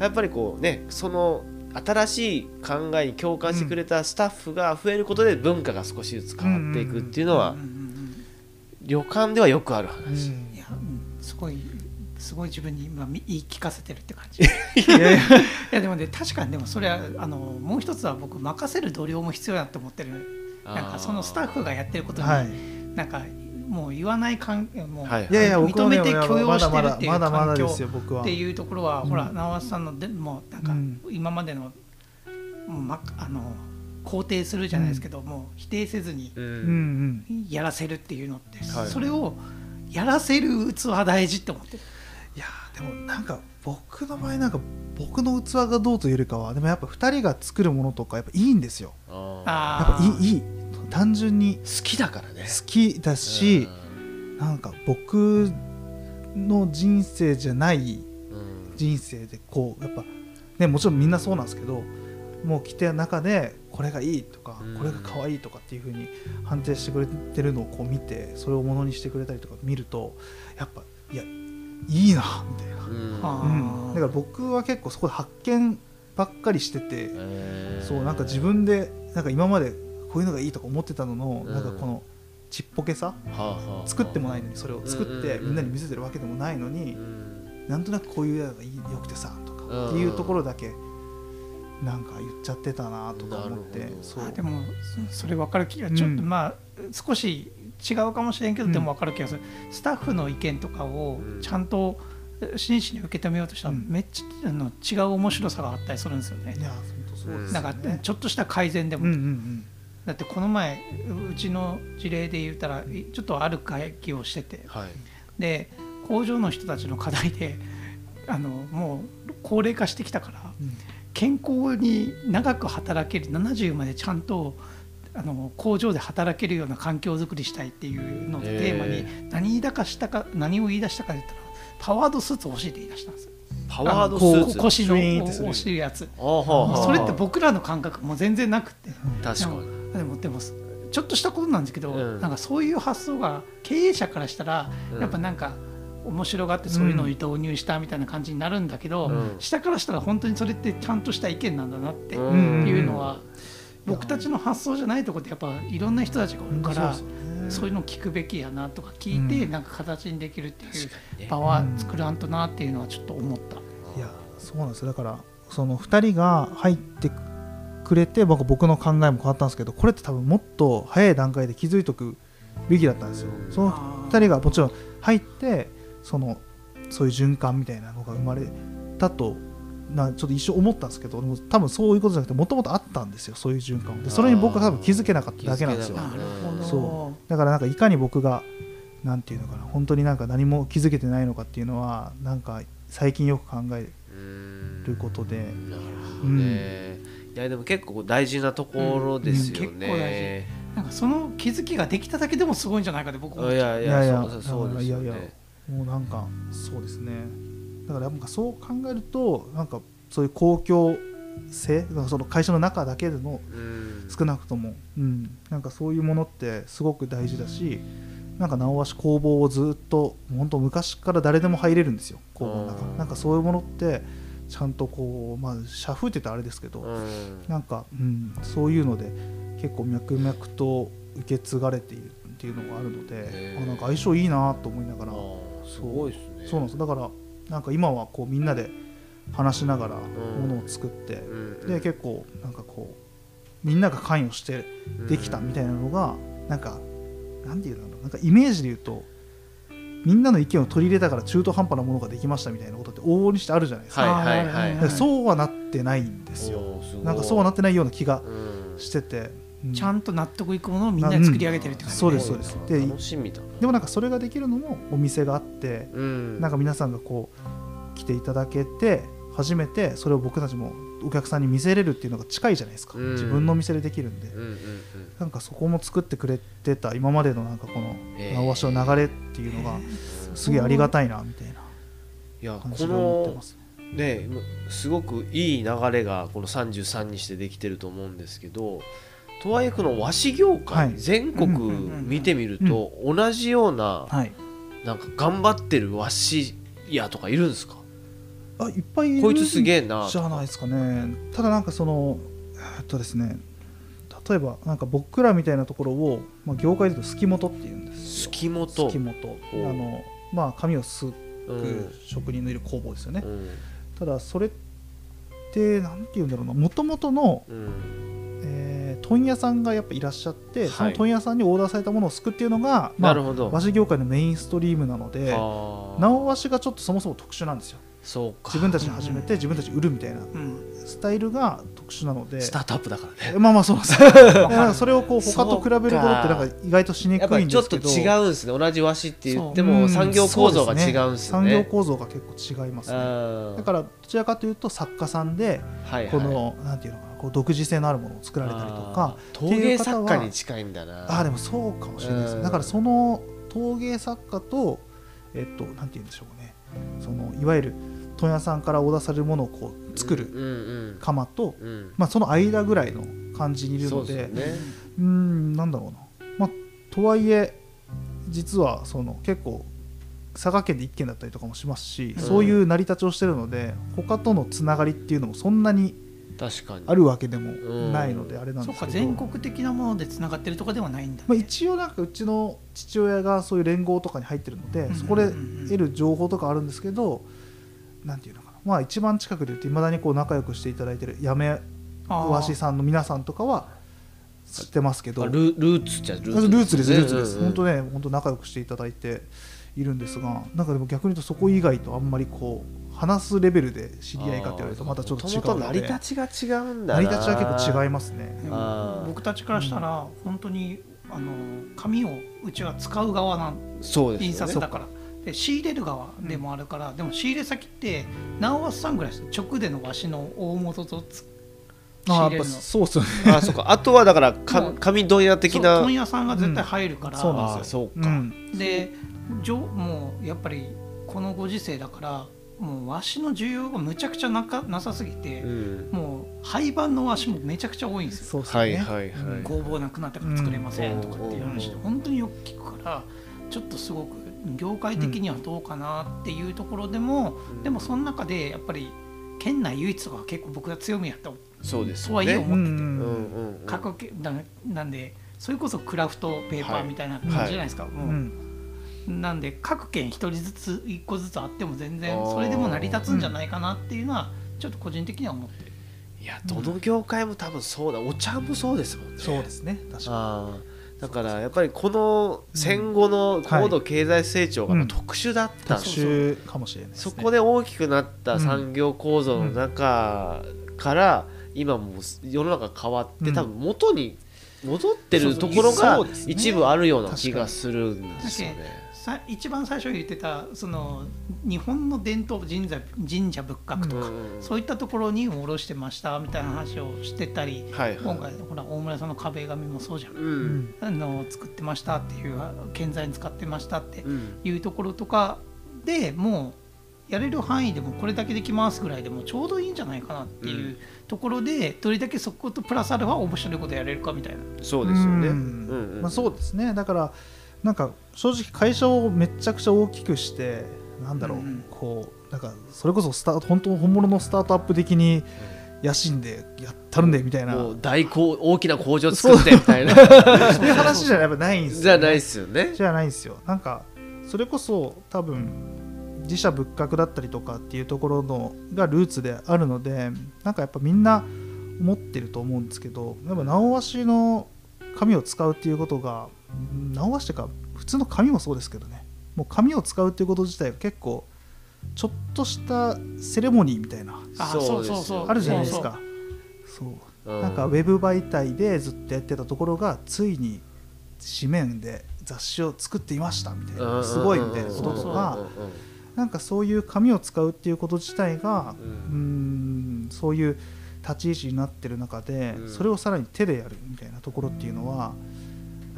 やっぱりこうねその新しい考えに共感してくれたスタッフが増えることで文化が少しずつ変わっていくっていうのはうんうんうん旅館ではよくあるう話。ん。いやうん。すごいすごい自分に今み言い聞かせてるって感じ。いやでもね確かにでもそれはあのもう一つは僕任せる度量も必要だと思ってる。なんかそのスタッフがやってることに、はいなんかもう言わない関係もう、はい。いやいや僕認めて許容してるっていう環境っていうところは、うん。ほら直橋さんのでもうなんかうん。今までの、もうまあの肯定するじゃないですけど、もう否定せずにやらせるっていうのって、はい。それをやらせる器大事って思ってる。いやーでもなんか僕の場合なんか僕の器がどうというよりかはでもやっぱ2人が作るものとかやっぱいいんですよ。やっあぱいいいい単純に好きだからね。好きだしなんか僕の人生じゃないうん。人生でこうやっぱねもちろんみんなそうなんですけどもう来て中でこれがいいとかうん。これが可愛いとかっていう風に判定してくれてるのをこう見てそれをものにしてくれたりとか見るとやっぱいやいいなみたいな、うん。あ。うん、だから僕は結構そこで発見ばっかりしててそうなんか自分でなんか今までこういうのがいいとか思ってたののうん。なんかこのちっぽけさはあはあ作ってもないのにそれを作ってみんなに見せてるわけでもないのにうん。なんとなくこういうやつがいいよくてさとかっていうところだけなんか言っちゃってたなとか思ってそう。あでもそそれ分かる気がちょっと、うんまあ少し違うかもしれんけど、うん。でも分かる気がする。スタッフの意見とかをうん。ちゃんと真摯に受け止めようとしたら、うん。めっちゃあの違う面白さがあったりするんですよね。いや本当そうですなんかちょっとした改善でも、うんうんうんだってこの前うちの事例で言ったらいちょっとある会議をしてて。はい。で工場の人たちの課題であのもう高齢化してきたからうん。健康に長く働ける70までちゃんとあの工場で働けるような環境づくりしたいっていうのをテーマへに何言い出かしたか何を言い出したかで言ったらパワードスーツを教えて言い出したんです。よパワードスーツ。こ腰の押しやつ。それって僕らの感覚も全然なくて。確かにでもでもちょっとしたことなんですけど、うん。なんかそういう発想が経営者からしたら、うん。やっぱなんか面白がってそういうのを導入したみたいな感じになるんだけど、うん。下からしたら本当にそれってちゃんとした意見なんだなってうん。いうのは、僕たちの発想じゃないところでやっぱいろんな人たちがおるから、そういうのを聞くべきやなとか聞いて、うん。なんか形にできるっていう場は作らんとなっていうのはちょっと思った。いやそうなんですよ。だからその2人が入ってくれて僕僕の考えも変わったんですけどこれって多分もっと早い段階で気づいとくべきだったんですよ。うん。その2人がもちろん入ってそのそういう循環みたいなのが生まれたとなちょっと一瞬思ったんですけど多分そういうことじゃなくてもともとあったんですよそういう循環。でそれに僕は多分気づけなかっただけなんですよ。そう。だからなんかいかに僕がなんていうのかな本当になんか何も気づけてないのかっていうのはなんか最近よく考えうんることで。なるほどねいやでも結構大事なところですようん結構大ねなんかその気づきができただけでもすごいんじゃないかって僕思っちゃう。いやいやいやいやそうそうですよいやいねもうなんかそうですね。だからなんかそう考えるとなんかそういう公共性その会社の中だけでのうん。少なくとも、うん、なんかそういうものってすごく大事だしなんか直鷲工房をずっと本当昔から誰でも入れるんですよ工房の中。うん。なんかそういうものってちゃんとこうまあ社風って言ったらあれですけど、うん。なんか、うん、そういうので結構脈々と受け継がれているっていうのがあるのであなんか相性いいなと思いながらすごいですね。そうなんです。だからなんか今はこうみんなで話しながらうん。ものを作って、うんで結構なんかこうみんなが関与してできたみたいなのが、なんかなんていうんだろうなんかイメージで言うとみんなの意見を取り入れたから中途半端なものができましたみたいなことって往々にしてあるじゃないですか、はいはいはい。そうはなってないんですよ。なんかそうはなってないような気がうんしてて、うん。ちゃんと納得いくものをみんなで作り上げてるって感じ、そうですそうです。で楽しみだ。なでもなんかそれができるのもお店があって、うん。なんか皆さんがこう来ていただけて初めてそれを僕たちもお客さんに見せれるっていうのが近いじゃないですか、うん。自分のお店でできるんで、うんうんうん。なんかそこも作ってくれてた今までのなんかこのえー。直鷲の流れっていうのがすげえありがたいなみたいな。いやこ感じで思ってのます。ねすごくいい流れがこの33にしてできてると思うんですけどとはいえこの和紙業界、はい。全国見てみると同じようなはい。なんか頑張ってる和紙屋とかいるんですか？あいっぱいいるこいつすげえなじゃないですかね。ただなんかそのえっとですね。例えばなんか僕らみたいなところを、まあ、業界で言うとすき元っていうんですよ。月本。すき元あほうのまあ紙をすうん。く職人のいる工房ですよね、うん。ただそれってなんて言うんだろうな。もともとの、うん。えー問屋さんがやっぱいらっしゃって、はい。その問屋さんにオーダーされたものをすくっていうのが、まあ、なるほど。和紙業界のメインストリームなので直和紙がちょっとそもそも特殊なんですよ自分たちで始めて自分たちで売るみたいなうん。スタイルが特特殊なので。スタートアップだからね。まあまあそうなんです それをこう他と比べることってなんか意外としにくいんりちょっとですけど違うんですね。同じ和紙って言ってうもん産業構造が違うんですよそう産業ね構造が結構違いますね。だだからどちらかというと作家さんではいはい。このなんていうのかなこう独自性のあるものを作られたりとか陶芸作家に近いんだな。ああでもそうかもしれないですうん。ねだからその陶芸作家とえっとなんて言うんでしょうね。そのいわゆる問屋さんからオーダーされるものをこう作るうんうん窯と、うんうん。まあ、その間ぐらいの感じにいるのでうーんなんだろうな、まあ、とはいえ実はその結構佐賀県で1軒だったりとかもしますし、うん。そういう成り立ちをしてるので他とのつながりっていうのもそんなに確かに。あるわけでもうん。ないのであれなんそですけど、うか全国的なものでつながってるとかではないんだ、ね。まあ、一応なんかうちの父親がそういう連合とかに入ってるので、うんそこで得る情報とかあるんですけどなんていうのかな。まあ一番近くで言っていまだにこう仲良くしていただいてるやめわしさんの皆さんとかは知ってますけど。あルルーツじゃルルーツですルーツです、本当ね本当仲良くしていただいているんですがなんかでも逆に言うとそこ以外とあんまりこう話すレベルで知り合いかって言われるとまたちょっと違う元々成りので立ちが違うんだな。成り立ちは結構違いますね。僕たちからしたら本当にあの紙をうちは使う側なん印そうですよね。刷だからで仕入れる側でもあるから、でも仕入れ先って直和さんぐらいです直での和紙の大元とつ仕ああやっぱ入れるの。そうっすよね。あそうか。あとはだからか紙問屋的な問屋さんが絶対入るから、そうなんああですよ。そうか、うん。でじょもうやっぱりこのご時世だからもう和紙の需要がむちゃくちゃなかなさすぎて、うん。もう廃盤の和紙もめちゃくちゃ多いんですよ。そうっすよね。はいはいはい、うん。工房なくなったから作れませんとかっていう話でうん。本当によく聞くからちょっとすごく業界的にはどうかなっていうところでも、うん。でもその中でやっぱり県内唯一とかは結構僕が強みやったそうですとはいえね思ってて、うんうんうん。各系ななんでそれこそクラフトペーパーみたいな感じじゃないですか、うもうん。なんで各県一人ずつ一個ずつあっても全然それでも成り立つんじゃないかなっていうのはちょっと個人的には思ってる。いやどの業界も多分そうだ。お茶もそうですもんね。そうですね。確かあーだからやっぱりこの戦後の高度経済成長がうん特殊だったんにです特殊かもしれないですね。そこで大きくなった産業構造の中から今もう世の中変わってうん。多分元に戻ってるところが一部あるような気がするんですよね。さ一番最初言ってたその日本の伝統神社神社仏閣とか、うん。そういったところに卸してましたみたいな話をしてたり、はいはい。今回ほら大村さんの壁紙もそうじゃん、ううん。んあの作ってましたっていう建材に使ってましたってうん。いうところとかでもうやれる範囲でもこれだけできますぐらいでもちょうどいいんじゃないかなっていうところで、どれだけそことプラスアルファ面白いことやれるかみたいな。そうですよね。ううんんうん。まあ、そうですね。だからなんか正直会社をめちゃくちゃ大きくしてなんだろう、うんこうなんかそれこそスタート本当本物のスタートアップ的に野心でやったるんでみたいな、大工大きな工場作ってみたいな。そう。いう話じゃやっぱないんですよ、ね、じゃないですよね。じゃないんですよ。なんかそれこそ多分自社仏閣だったりとかっていうところのがルーツであるのでなんかやっぱみんな思ってると思うんですけどやっぱ直和紙の紙を使うっていうことがうん直和紙ってか普通の紙もそうですけどね。もう紙を使うっていうこと自体が結構ちょっとしたセレモニーみたいなあそうそうそう。あるじゃないですか。そうう。なんかウェブ媒体でずっとやってたところがついに紙面で雑誌を作っていましたみたいなすごいみたいなこととかなんかそういう紙を使うっていうこと自体がうんそういう立ち位置になってる中でうん。それをさらに手でやるみたいなところっていうのは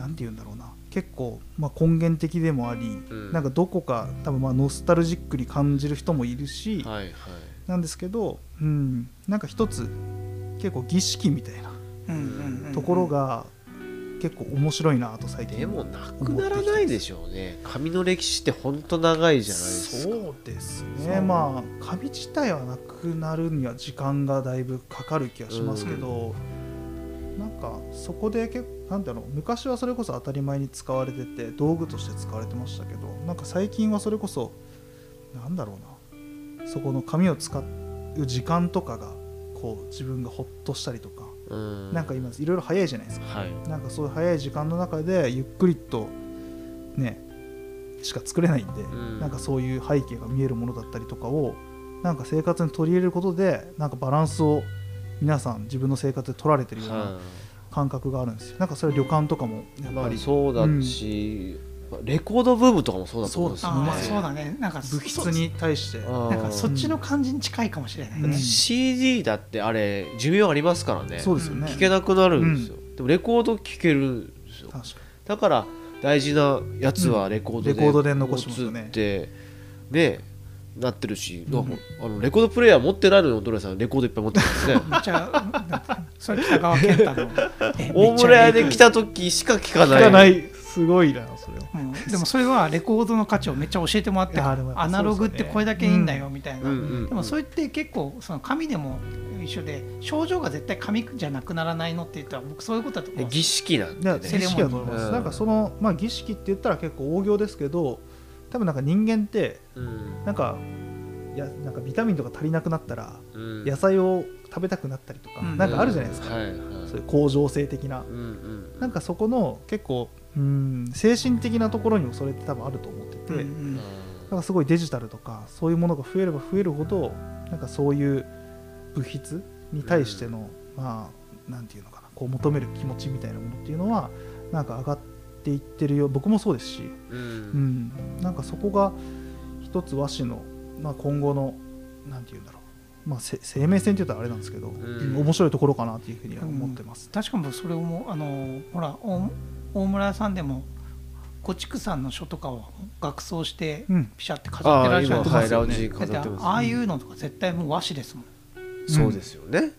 何て言うんだろうな。結構まあ根源的でもありうん。なんかどこか多分まあノスタルジックに感じる人もいるしはいはい。なんですけどうん。なんか一つ結構儀式みたいなうんうんうんところが結構面白いなと最近でもなくならないでしょうね。紙の歴史って本当長いじゃないですか。そうですね。まあ紙自体はなくなるには時間がだいぶかかる気がしますけど、なんかそこで結構なんだろう昔はそれこそ当たり前に使われてて道具として使われてましたけどなんか最近はそれこそなんだろうなそこの紙を使う時間とかがこう自分がほっとしたりとか、うん。なんか今いろいろ早いじゃないですか。はい。なんかそういう早い時間の中でゆっくりとねしか作れないんで、ん。なんかそういう背景が見えるものだったりとかをなんか生活に取り入れることでなんかバランスを皆さん自分の生活で取られてるようなは感覚があるんですよ。なんかそれ旅館とかもやっぱり。そうだし、レコードブームとかもそうだと思うんですよね。ああそうだね。なんか物質に対して。そなんかそっちの感じに近いかもしれないね、うん。CD だってあれ寿命ありますからね。そうですよね。聞けなくなるんですよ、でもレコード聞けるんですよ。確かだから大事なやつはレコードで、うん。レコードで残しますよね。映ってねなってるし、うんあのレコードプレイヤー持ってないのにおとりさんレコードいっぱい持ってますね。めっちゃそれ北川健太の え大村屋で来た時しか聞かない。聞かないすごいなそれはうん。でもそれはレコードの価値をめっちゃ教えてもらってアナログってこれだけいいんだよみたいな、うんう。んでもそれって結構その紙でも一緒で症状が絶対紙じゃなくならないのって言ったら僕そういうことだと思うん。です儀式なんでねセレモニー儀式だと思います、うんなん。かその、まあ、儀式って言ったら結構大行ですけど多分なんか人間ってうん。なんかやなんかビタミンとか足りなくなったらうん。野菜を食べたくなったりとか、うん。なんかあるじゃないですか、はいはい。そういう恒常性的な。うんうんなんかそこの結構うん精神的なところにもそれって多分あると思ってて、うんうん。なんかすごいデジタルとかそういうものが増えれば増えるほどなんかそういう物質に対しての、まあなんていうのかなこう求める気持ちみたいなものっていうのはなんか上がっていってるよ。僕もそうですし、ううん。ん、なんかそこが一つ和紙の、まあ、今後のなんていうんだろう、まあ、せ生命線って言ったらあれなんですけど、ん。面白いところかなっていうふうには思ってます。確かにそれをもう。あのほら大大村屋さんでも古畜産の書とかを額装してうん。ピシャって飾ってらっしゃるああ今とかハイラウジだって飾ってますああいうのとか絶対もう和紙ですもん、そうですよね、うん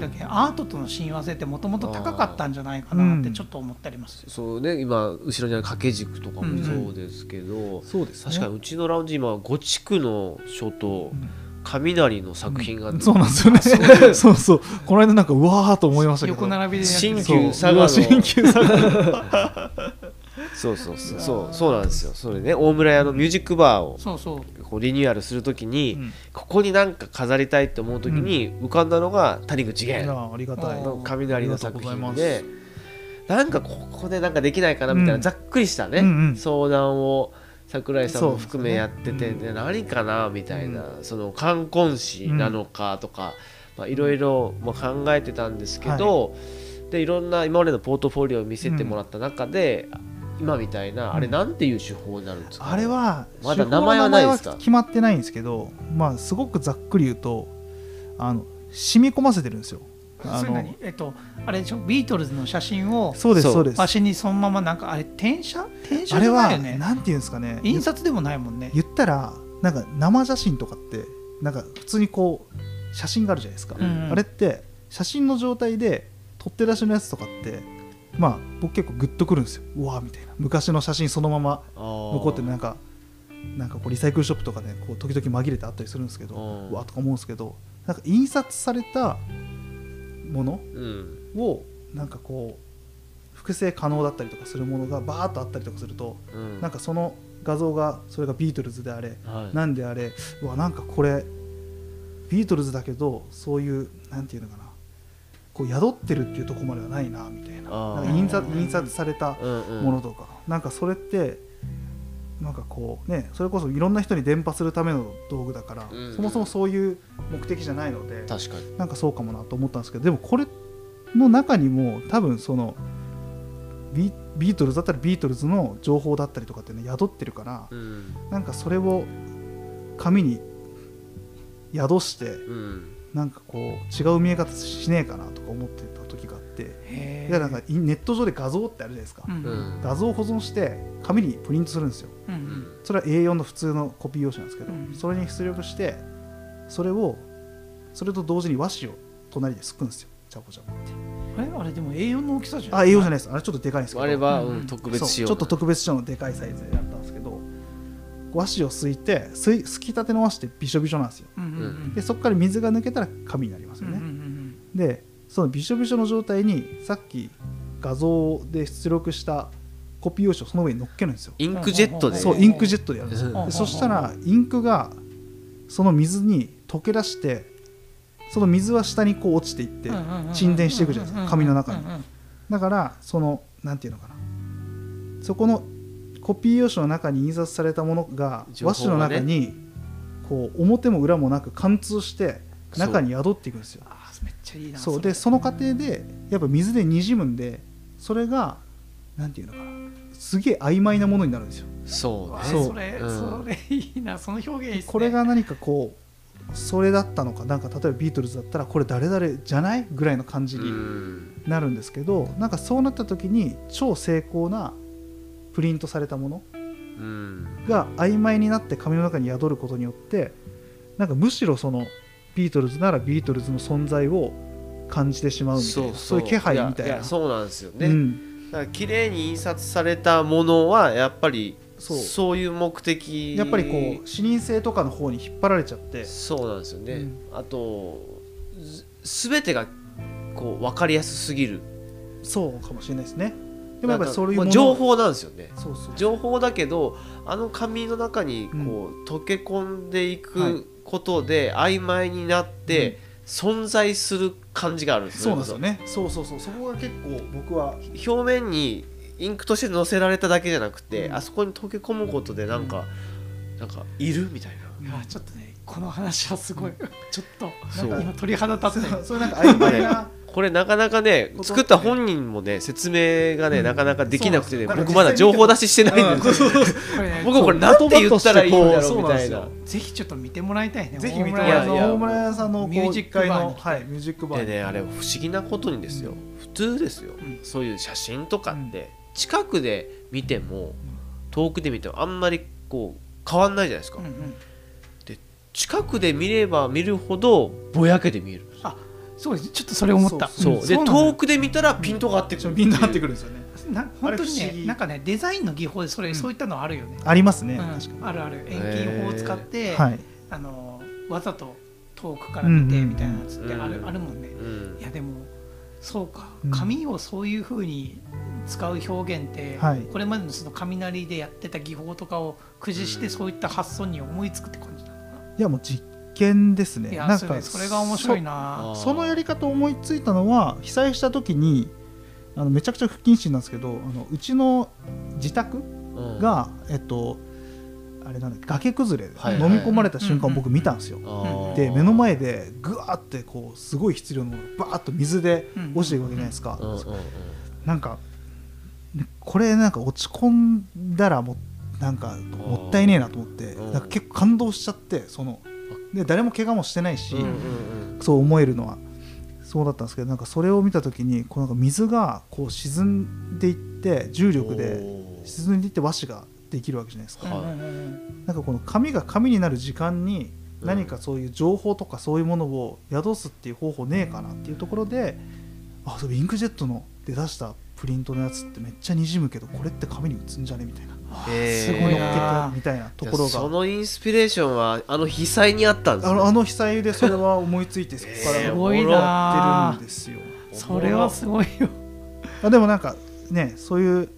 だけどアートとの親和性ってもともと高かったんじゃないかなってちょっと思ったります、そうね今後ろにある掛け軸とかもそうですけど、そうですね。確かにうちのラウンジ今五地の書とん雷の作品が、そうなんですよね。そうそう。この間なんかうわーと思いましたけど。横並びでやってる新旧佐賀の。新旧佐賀 そうそうそう。そうそうなんですよ。それね大村屋のミュージックバーをそうそう。こうリニューアルするときに、うん。ここになんか飾りたいって思うときに浮かんだのが谷口いや源ありがたい。の雷の作品でなんかここでなんかできないかなみたいな、うん。ざっくりしたね、うんうん。相談を桜井さんも含めやってて、うんで何かなみたいな、その冠婚誌なのかとか、まあ、いろいろまあ考えてたんですけど、でいろんな今までのポートフォリオを見せてもらった中で、今みたいな、あれなんていう手法になるんですか？あれはまだ名前はないですか？決まってないんですけど、まあすごくざっくり言うと、あの染み込ませてるんですよ。あそれの何？えっとあれでしょ？ビートルズの写真をそうですそう。です。わしにそのままなんかあれ転写？転写あれはじゃないよね。なんていうんですかね？印刷でもないもんね。言ったらなんか生写真とかってなんか普通にこう写真があるじゃないですか。うん。あれって写真の状態で撮って出しのやつとかってまあ僕結構グッとくるんですよ。うわーみたいな。昔の写真そのまま残残ってるなんかなんかこうリサイクルショップとかでこう時々紛れてあったりするんですけどうわーとか思うんですけどなんか印刷されたものうん。をなんかこう複製可能だったりとかするものがバーッとあったりとかするとうん。なんかその画像がそれがビートルズであれはい。なんであれうわなんかこれビートルズだけどそういうなんていうのかなこう宿ってるっていうところまではないなみたいな。あー。なんか印刷印刷されたうんうん。ものとか、なんかそれってなんかこうねそれこそいろんな人に伝播するための道具だから、うんそもそもそういう目的じゃないので確かに。なんかそうかもなと思ったんですけどでもこれの中にも多分そのビビートルズだったらビートルズの情報だったりとかっていうの宿ってるから、うん。なんかそれを紙に宿してうんなんかこう違う見え方しねえかなとか思ってた時があってへいやなんかネット上で画像ってあるじゃないですか、うん。画像を保存して紙にプリントするんですよ。うんううん。んそれは A4 の普通のコピー用紙なんですけど、うん。それに出力してそれをそれと同時に和紙を隣ですくんですよ。ちゃこちゃこって。あれあれでも A4 の大きさじゃん。あ A4 じゃないです。あれちょっとでかいんですけど。あれは、ううんん、特別仕様ちょっと特別仕様のでかいサイズでやったんですけど和紙をすいてすいすきたての和紙ってびしょびしょなんですよ。うんうんうん。でそこから水が抜けたら紙になりますよね、うんうんうんでそのびしょびしょの状態にさっき画像で出力したコピー用紙をその上に乗っけるんですよ。インクジェットで。そうインクジェットでやるんですよ。うんでそしたらインクがその水に溶け出してその水は下にこう落ちていって沈殿していくじゃないですか。紙の中に。だからそのなんていうのかな。そこのコピー用紙の中に印刷されたものが和紙の中にこう表も裏もなく貫通して中に宿っていくんですよ。めっちゃいいなそう。でその過程でやっぱ水でにじむんでそれがなんていうのかなすげえ曖昧なものになるんですよ。わそうね。そう。それ、うん。それいいなその表現いいっすね。これが何かこうそれだったのかなんか例えばビートルズだったらこれ誰々じゃないぐらいの感じうにん。なるんですけどなんかそうなった時に超精巧なプリントされたものうん。が曖昧になって紙の中に宿ることによってなんかむしろそのビートルズならビートルズの存在を感じてしまうみたいなそういう気配みたいな。そうなんですよね、うん、だから綺麗に印刷されたものはやっぱりそそうういう目的やっぱりこう視認性とかの方に引っ張られちゃって。そうなんですよね、うん。あとす全てがこう分かりやすすぎる。そうかもしれないですねでもやっぱそういう情報なんですよね。情報だけどあの紙の中にこう、溶け込んでいはい。くことで曖昧になって、存在する感じがあるんですそうですよね。そうそうそう。そこが結構僕は表面にインクとして載せられただけじゃなくて、うん。あそこに溶け込むことでなんか、なんかいるみたいな。いやちょっとねこの話はすごい。ちょっとなんか今鳥肌立って。るそういうなんか曖昧な これなかなかね作った本人もね説明がね、うん。なかなかできなくてね僕まだ情報出ししてないんです僕これなんて言ったらいいんだろそううみたいな。ぜひちょっと見てもらいたいね。ぜひ見てもらいたい。大村屋さんのミュージックバーのはいミュージックバーにでねあれ不思議なことにですよ。普通ですよ、うん。そういう写真とかって近くで見ても遠くで見てもあんまりこう変わんないじゃないですか、うんうん。近くで見れば見るほどぼやけて見えるあそうです。ちょっとそれ思った。そう、ん。で遠くで見たらピントが合ってくるみんな合ってくるんですよね。な本当にねあれ不思議。なんかねデザインの技法でそれ、うんそういったのあるよね、ありますね。あるある。遠近法を使って、にはい。あのわざと遠くから見てみたいなやつってある,、うんあるもんね。うん。いやでもそうか。うん。紙をそういうふうに使う表現って、はい。これまでのその雷でやってた技法とかを駆使してうんそういった発想に思いつくって感じなのかいやもう実験ですね。な、んかそれが面白いな。あそのやり方を思いついたのは被災した時にあのめちゃくちゃ不謹慎なんですけどあのうちの自宅うん。が、えっとあれなんだ崖崩れではい飲み込まれた瞬間うん僕見たんですよ、あー。で目の前でぐわーってこうすごい質量のものがバーッと水で落ちていくわけじゃないですか、うんうんうん。なんかねこれなんか落ち込んだらもなんかもったいねえなと思ってうん。なんか結構感動しちゃってそので誰も怪我もしてないし、そう思えるのは。そうだったんですけどなんかそれを見た時にこうなんか水がこう沈んでいって重うん力で沈んでいって和紙ができるわけじゃないですか、はい。なんかこの紙が紙になる時間に何かそういう情報とかそういうものを宿すっていう方法ねえかなっていうところであそうインクジェットので出したプリントのやつってめっちゃにじむけどこれって紙に打つんじゃねみたいなすごい乗っけたなみたいなところじゃあそがのインスピレーションはあの被災にあったんですね。あのあの被災でそれは思いついてそこからえーすごいやってなるんですよ。それはすごいよ。あでもなんかねそういう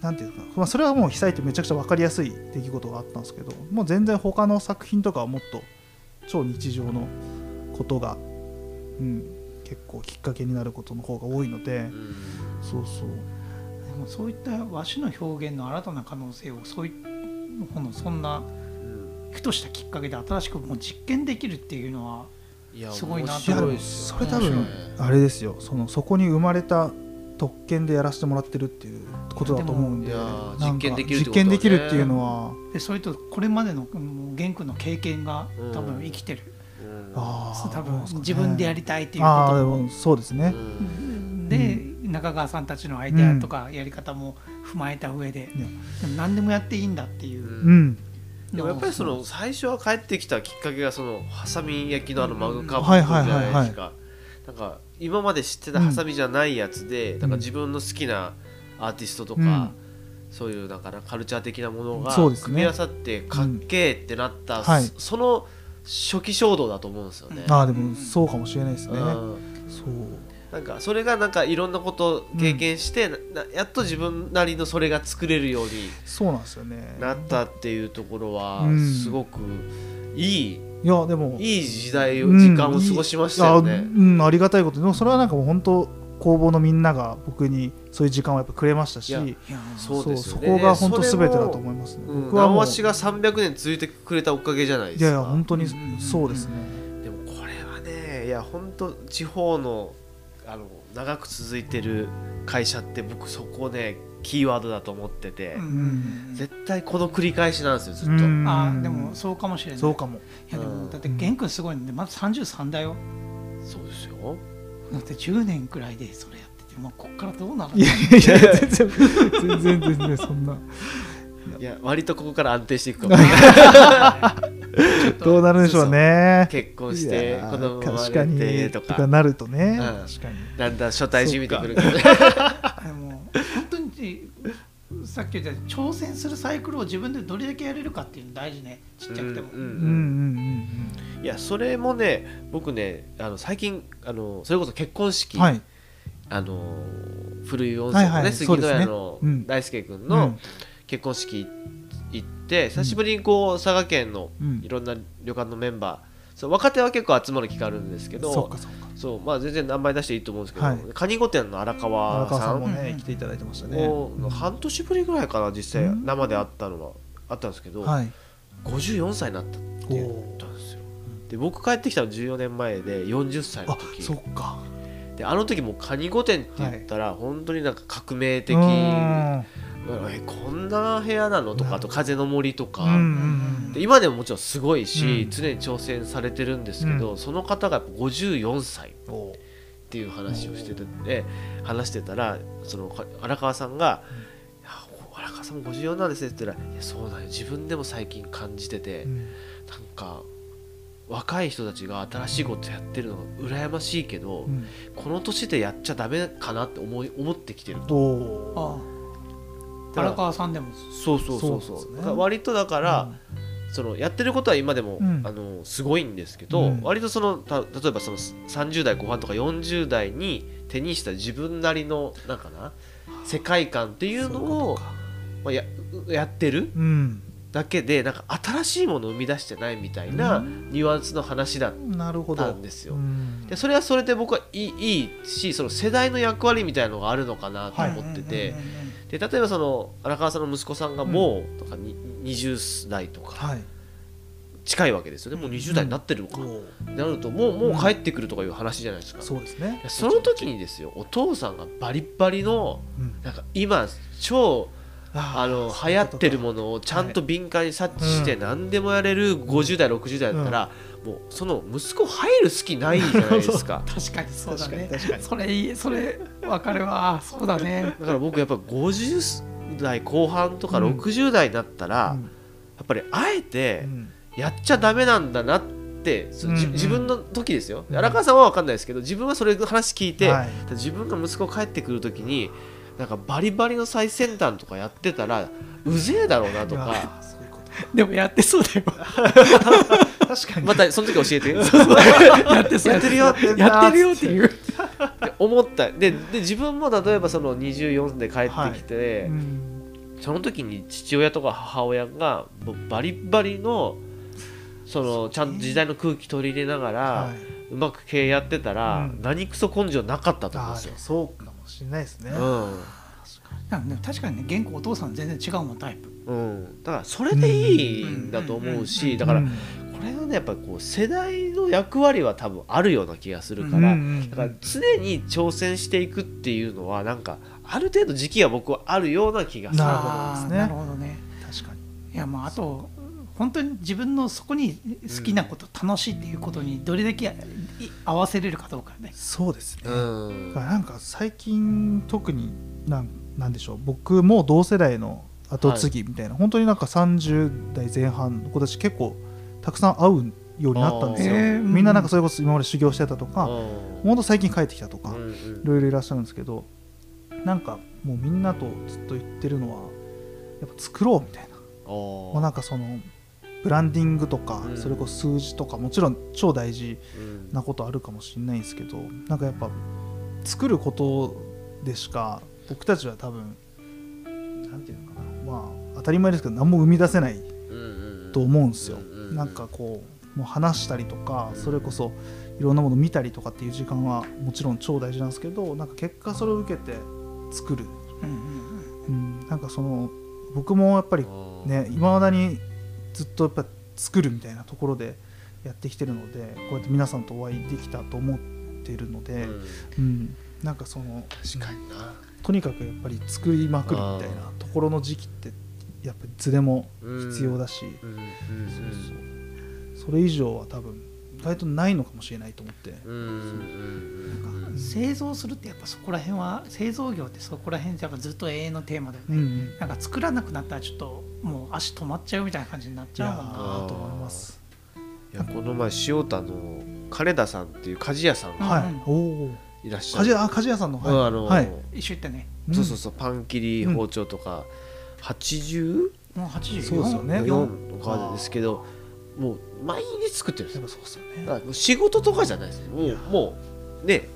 なんていうか、まあ、それはもう被災ってめちゃくちゃ分かりやすい出来事があったんですけどもう全然他の作品とかはもっと超日常のことが、うん、結構きっかけになることの方が多いのでうん。そうそう。でもそういった和紙の表現の新たな可能性をそういうほのそんなうんふとしたきっかけで新しくもう実験できるっていうのはすごいな面白いそれ多分面あれですよ。そのそこに生まれた特権でやらせてもらってるっていうことだと思うんで実験できる実験できるっていうのは。でそれとこれまでの玄君の経験が多分生きてる、うん。多分自分でやりたいっていうことも。ああでもそうですね、うん。で、中川さんたちのアイデアとかやり方も踏まえた上で、や。でも何でもやっていいんだっていう、うん。でもやっぱりその最初は帰ってきたきっかけがそのハサミ焼きのあのマグカップはいじゃないですか。なんか今まで知ってたハサミじゃないやつで、なんか自分の好きなアーティストとか、うん。そういうだからカルチャー的なものが組み合わさってかっけーってなった、はい。そその初期衝動だと思うんですよね。ああでもそうかもしれないですね、うん。そうなんかそれがなんかいろんなことを経験して、なやっと自分なりのそれが作れるようにそうなんですよね。なったっていうところはうん。すごくいい、いやでもいい時代を、うん時間を過ごしましたよね。うん。ありがたいことでもそれはなんかもう本当工房のみんなが僕にそういう時間をやっぱくれましたしそうね。そこが本当すべてだとい思いますね。うん、僕はもうが300年続いてくれたおかげじゃないですか。いやいや本当にうんそうですね。でもこれはねねいや本当地方のあの長く続いてる会社って僕そこねキーワードだと思ってて、うん絶対この繰り返しなんですよずっと、うんあーでもそうかもしれない。そうかも。いやでうん。もだって玄君すごいのでまだ33だよ。そうですよ。だって10年くらいでそれやっててまあこっからどうなるいやいやいや全然全然全然そんな。いや割とここから安定していくかも どうなるんでしょうね。結婚しいて子供生ま確かれてにとか。なるとね、ん確かにだんだん初対じみてくるけど。ね も本当にさっき言った挑戦するサイクルを自分でどれだけやれるかっていうの大事ね。ちっちゃくても、いやそれもね僕ねあの最近あのそれこそ結婚式、うんはい。あの古い温泉のね、はいはい杉戸屋のうん。大輔君のうん。結婚式行って久しぶりにこう佐賀県のうん。いろんな旅館のメンバーそう若手は結構集まる機会あるんですけどそうかそうか。そうまあ全然名前出していいと思うんですけど、はい。カニ御殿の荒荒川さん。川さんもうん。ね来ていただいてましたね。半年ぶりぐらいかな実際うん。生で会ったのは。あったんですけど、はい。54歳になったって言ったんですよ。で僕帰ってきたの14年前で40歳のあ時そっか。であの時もうカニ御殿って言ったら本当になんか革命的、うんえこんな部屋なのとかあと風の森とか、うんうんで今でももちろんすごいし、うん。常に挑戦されてるんですけど、うん。その方がやっぱ54歳っていう話をしてて話してたらそのか荒川さんが「いや荒川さんも54なんですね」って言ったら「いやそうだよ。自分でも最近感じてて、うん。なんか若い人たちが新しいことやってるのが羨ましいけど、うん。この年でやっちゃダメかなって思い思ってきてると。おああ荒川さんでもそう。そうそうそうそう。ね割とだから、そのやってることは今でも、うん。あのすごいんですけど、うん。割とそのた例えばその30代後半とか40代に手にした自分なりのなんかな世界観っていうのをまあ、ややってるうん。だけでなんか新しいものを生み出してないみたいなニュアンスの話だっなるほどたんですよ。うん。でそれはそれで僕はいいいいしその世代の役割みたいなのがあるのかなと思ってて、うんうんうんうんで例えばその荒川さんの息子さんがもうとかに20代とか。はい。近いわけですよね。もう20代になってるのか、おなるともうもう帰ってくるとかいう話じゃないですか、そうですね。その時にですよお父さんがバリッバリのうん。なんか今超あのー流行ってるものをちゃんと敏感に察知してうん何でもやれる50代60代だったら、もうその息子入る好きないじゃないですか。確かにそうだね。それいいそれわかるわ。そうだね。だから僕やっぱ50代後半とかうん。60代になったら、うん。やっぱりあえてうん。やっちゃダメなんだなって、そうんうん。じ自分の時ですよ。うん。荒川さんは分かんないですけど自分はそれの話聞いて、はい。自分が息子帰ってくる時になんかバリバリの最先端とかやってたらうぜえだろうなとか でもやってそうだよ。確かに。またその時教えて。やってそう。やってるよってやってるよっていう。思った。でで自分も例えばその24で帰ってきて、うん。その時に父親とか母親がもうバリバリのそのちゃんと時代の空気取り入れながら、はい。うまく経営やってたら、うん。何クソ根性なかったと思うんですよ。そうかもしれないですね。うん。確かに。ね玄子お父さん全然違うもんタイプうん、だからそれでいいんだと思うし、うん。だからこうん。れはねやっぱりこう世代の役割は多分あるような気がするから、うんうんうん。だから常に挑戦していくっていうのはなんかある程度時期が僕はあるような気がする。なるほどですね。あーなるほどね。確かに。いやまああと本当に自分のそこに好きなこと、楽しいっていうことにどれだけい合わせれるかどうかね。そうですね。うん。なんか最近特になんなんでしょう。僕も同世代の後継ぎみたいな、本当になんか30代前半の子たち結構たくさん会うようになったんですよ、あーみんななんかそれこそ今まで修行してたとか、うんほんと最近帰ってきたとか、うんいろいろいらっしゃるんですけどなんかもうみんなとずっと言ってるのはやっぱ作ろうみたいな。もうなんかそのブランディングとか、うん。それこそ数字とかもちろん超大事うんなことあるかもしれないんですけどなんかやっぱ作ることでしか僕たちは多分たり前ですけど何も生み出せないうんと思うんですよ、うんうんなんかこうもう話したりとかそれこそいろんなもの見たりとかっていう時間はもちろん超大事なんですけどなんか結果それを受けて作る、うんうんうん、なんかその僕もやっぱりねいまだにずっとやっぱ作るみたいなところでやってきてるのでこうやって皆さんとお会いできたと思ってるので、うん。なんかその確かにな。とにかくやっぱり作りまくるみたいなところの時期ってやっぱりズレも必要だし、うんうんそれ以上は多分意外とないのかもしれないと思って、うんうんうん製造するってやっぱそこら辺は製造業ってそこら辺やっぱずっと永遠のテーマだよね、うんうん。なんか作らなくなったらちょっともう足止まっちゃうみたいな感じになっちゃうもんな。ーと思います。いやこの前塩田の金田さんっていう鍛冶屋さんがはい、いらっしゃる、鍛冶屋あ鍛冶屋さんのうんあのはい、一緒行ったね。そうそうそうパン切り包丁とか、80もう80そうですよね。4とかですけどもう毎日作ってるんですよ。そうですよね。だから仕事とかじゃないです。もうもうね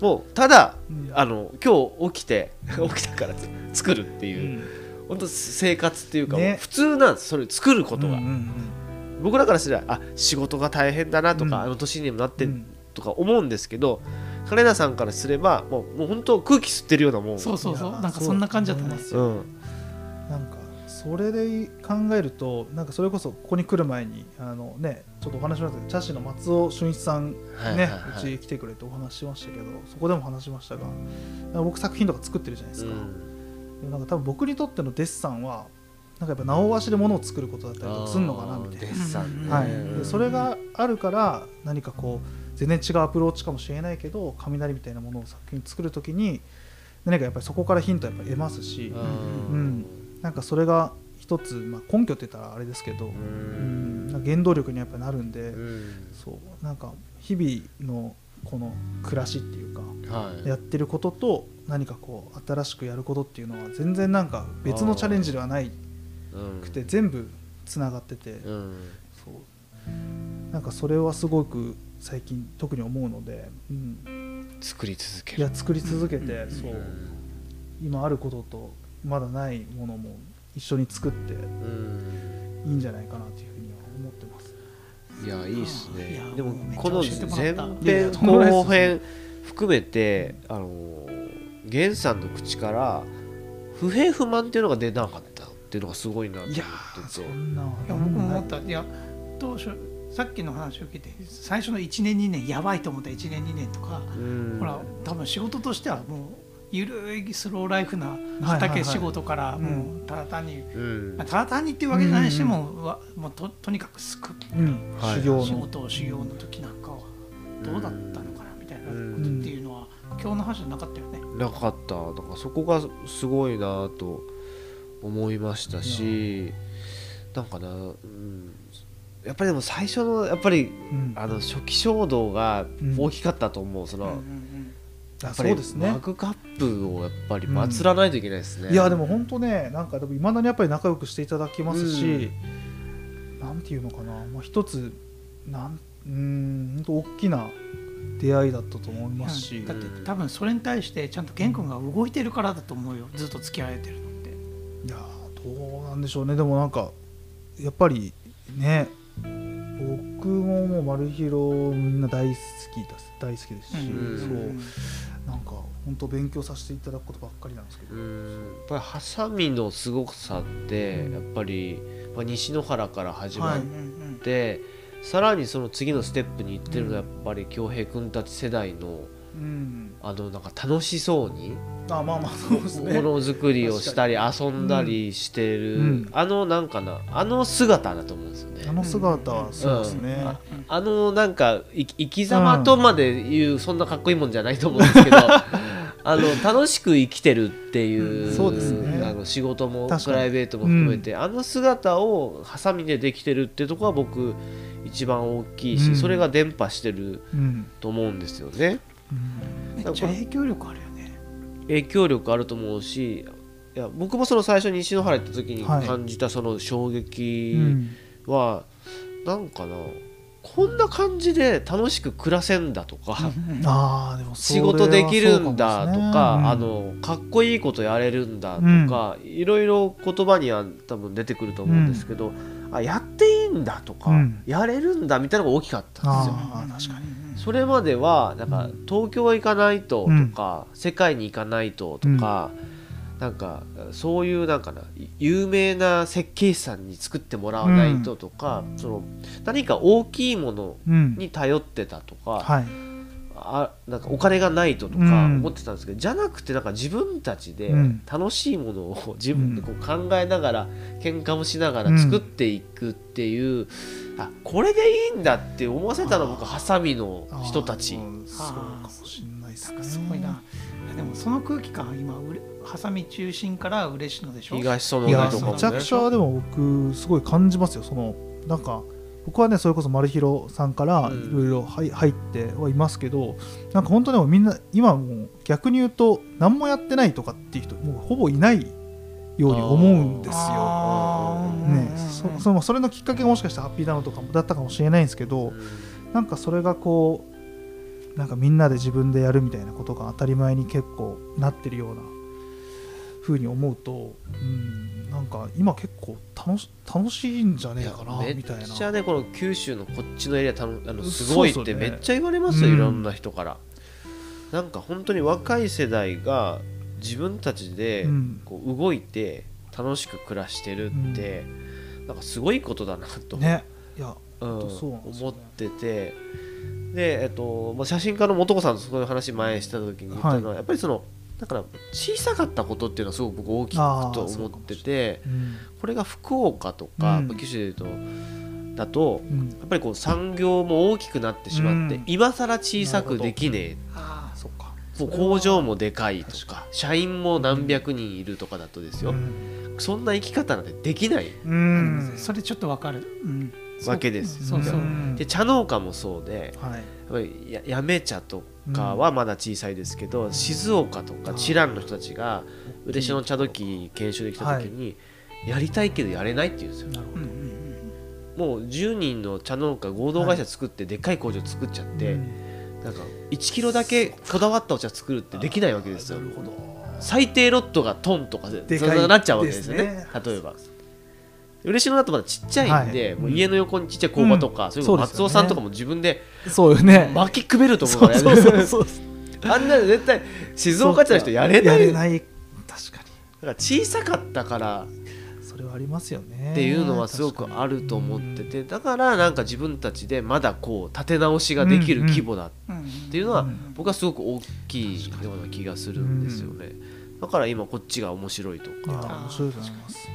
もうただ、うん。あの今日起きて 起きたから作るっていう、本当生活っていうか、ね。普通なんです。それ作ることが、うんうん僕らからすればあ仕事が大変だなとか、うん。あの年にもなってうん。とか思うんですけど金田さんからすればもうもう本当空気吸ってるようなもん。そうそうそう。なんかそんな感じだったねそう。うんそれで考えるとなんかそれこそここに来る前にあのねちょっとお話しましたけど茶師の松尾俊一さんねはいはいはい。うち来てくれてお話ししましたけどそこでも話しましたが僕作品とか作ってるじゃないですか、でもなんか多分僕にとってのデッサンはなんかやっぱ直足で物を作ることだったりとかするのかなみたいな、はい、でそれがあるから何かこう全然違うアプローチかもしれないけど雷みたいなものを作品作るときに何かやっぱりそこからヒントやっぱり得ますし、うんなんかそれが一つ、まあ、根拠って言ったらあれですけど、ううん原動力にやっぱりなるんで、うん。そうなんか日々のこの暮らしっていうかはい。やってることと何かこう新しくやることっていうのは全然なんか別のチャレンジではないうん。くて全部つながってて、うん。そう。なんかそれはすごく最近特に思うので、うん、作り続ける。いや作り続けて、うん。そう。今あることとまだないものも一緒に作ってうんいいんじゃないかなというふうには思ってます。いやいいっすいねやでもこの前編後編含めてあの源さんの口から不平不満っていうのが出なかったっていうのがすごいなと思っいやててそんない。や僕も思った。いや当初さっきの話を受けて最初の1年2年やばいと思った1年2年とか、うん。ほら多分仕事としてはもうゆるいスローライフな畑仕事からうん。もうただ単に、ただ単にっていうわけじゃないにしても,、わもうととにかくすくうん。はい仕修行の。事を修行の時なんかはどうだったのかなみたいなことうんっていうのは今日の話じゃなかったよね。なかった。なんかそこがすごいなと思いましたしなんかな、うん、やっぱりでも最初のやっぱりうん。あの初期衝動が大きかったと思う、その、うんうんあやっぱりそうですね。マグカップをやっぱり祀らないといけないですね、いやでも本当ねなんかいまだにやっぱり仲良くしていただきますし、なんていうのかな、まあ、一つなんうーん本当大きな出会いだったと思いますし、うん。だって多分それに対してちゃんと玄君が動いてるからだと思うよ。ずっと付き合えてるのって。いやーどうなんでしょうね。でもなんかやっぱりね僕ももうマルヒロみんな大好きです大好きですし、うん。そうなんか本当勉強させていただくことばっかりなんですけど、うんやっぱりハサミのすごさってやっぱり、まあ、西野原から始まっうんうんて、さらにその次のステップに行ってるのはやっぱり恭平君たち世代のうん、あのなんか楽しそうにあまあまあそうですね。ものづくりをしたり遊んだりしてる、うん。あのなんかなあの姿だと思うんですよね。あの姿はそうですね、うん。ああのなんかい生き様とまで言う、そんなかっこいいもんじゃないと思うんですけど あの楽しく生きてるっていう,、うん。そうですね。あの仕事もプライベートも含めて、あの姿をハサミでできてるっていうところは僕一番大きいし、うん。それが伝播してるうんと思うんですよね。めっちゃ影響力あるよね。影響力あると思うしいや僕もその最初に西野原行った時にはい。感じたその衝う撃ん。は、なんかなこんな感じで楽しく暮らせんだとか、仕は事できるんだとか、うん。あのかっこいいことやれるんだとか、いろいろ言葉には多分出てくると思うんですけど、あやっていいんだとか、うん。やれるんだみたいなのが大きかったんですよ。確かにそれまではなんかうん東京行かないととか、世界に行かないととか、なんかそういうなんかな有名な設計士さんに作ってもらわないととか、その何か大きいものうん。に頼ってたとか、はい。あなんかお金がないととかうん。思ってたんですけど、じゃなくてなんか自分たちでうん。楽しいものを自分でこう考えながら喧嘩もしながら作っていくっていう、あこれでいいんだって思わせたのは僕ハサミの人たち。そうかもしれないですね。なんかすごいな。でもその空気感今うれハサミ中心から嬉しいのでしょ？東園いやとかもめちゃくねちゃでも僕すごい感じますよ。そのなんか僕はねそれこそ丸広さんからうん。いろいろ入入ってはいますけど、なんか本当でもみんな今もう逆に言うと何もやってないとかっていう人もうほぼいないように思うんですよ。ねそそのそれのきっかけがもしかしたらハッピーなのとかもだったかもしれないんですけど、なんかそれがこうなんかみんなで自分でやるみたいなことが当たり前に結構なってるような風に思うと、うん、なんか今結構楽し楽しいんじゃねえかなめみたいな。っちゃねこの九州のこっちのエリアたのあのすごいってめっちゃ言われますよ、うん。いろんな人から。なんか本当に若い世代が自分たちでうん。こう動いて楽しく暮らしてるって、なんかすごいことだなと、ね。いやうん。思ね。ってて。で、えっとまあ、写真家の素子さんとそういう話前した時に言ったのは、やっぱりそのだから小さかったことっていうのはすごく僕大きくと思っててうん。これが福岡とか、うん。まあ九州でいうとだとうん。やっぱりこう産業も大きくなってしまって、うん。今更小さくできねえもう工場もでかいと確か社員も何百人いるとかだとですよ、そんな生き方なんてできない。うん。ーそれちょっとわかる。うん。わけですよそうそう。ん。で茶農家もそうではい。やっぱりや八女茶とかはまだ小さいですけど、静岡とか知覧の人たちが嬉野茶時研修できた時に、やりたいけどやれないって言うんですよ。なるほど。うんうんもう10人の茶農家合同会社作ってでっかい工場作っちゃって、うんなんか1キロだけこだわったお茶作るってできないわけですよ。なるほど。最低ロットがトンとかでなっちゃうわけですよね。ね。例えば。嬉野だとまだちっちゃいんで、はいもう家の横にちっちゃい工場とか、うん。そういう松尾さんとかも自分でそうよね。巻きくべると思うからやるそうそうそうあんなの絶対静岡茶の人やれない。やれない。確かだから小さかったかられはありますよね。っていうのはすごくあると思っててだからなんか自分たちでまだこう立て直しができる規模だっていうのはうん。僕はすごく大きいような気がするんですよね。だから今こっちが面白いとか。面白いと思います。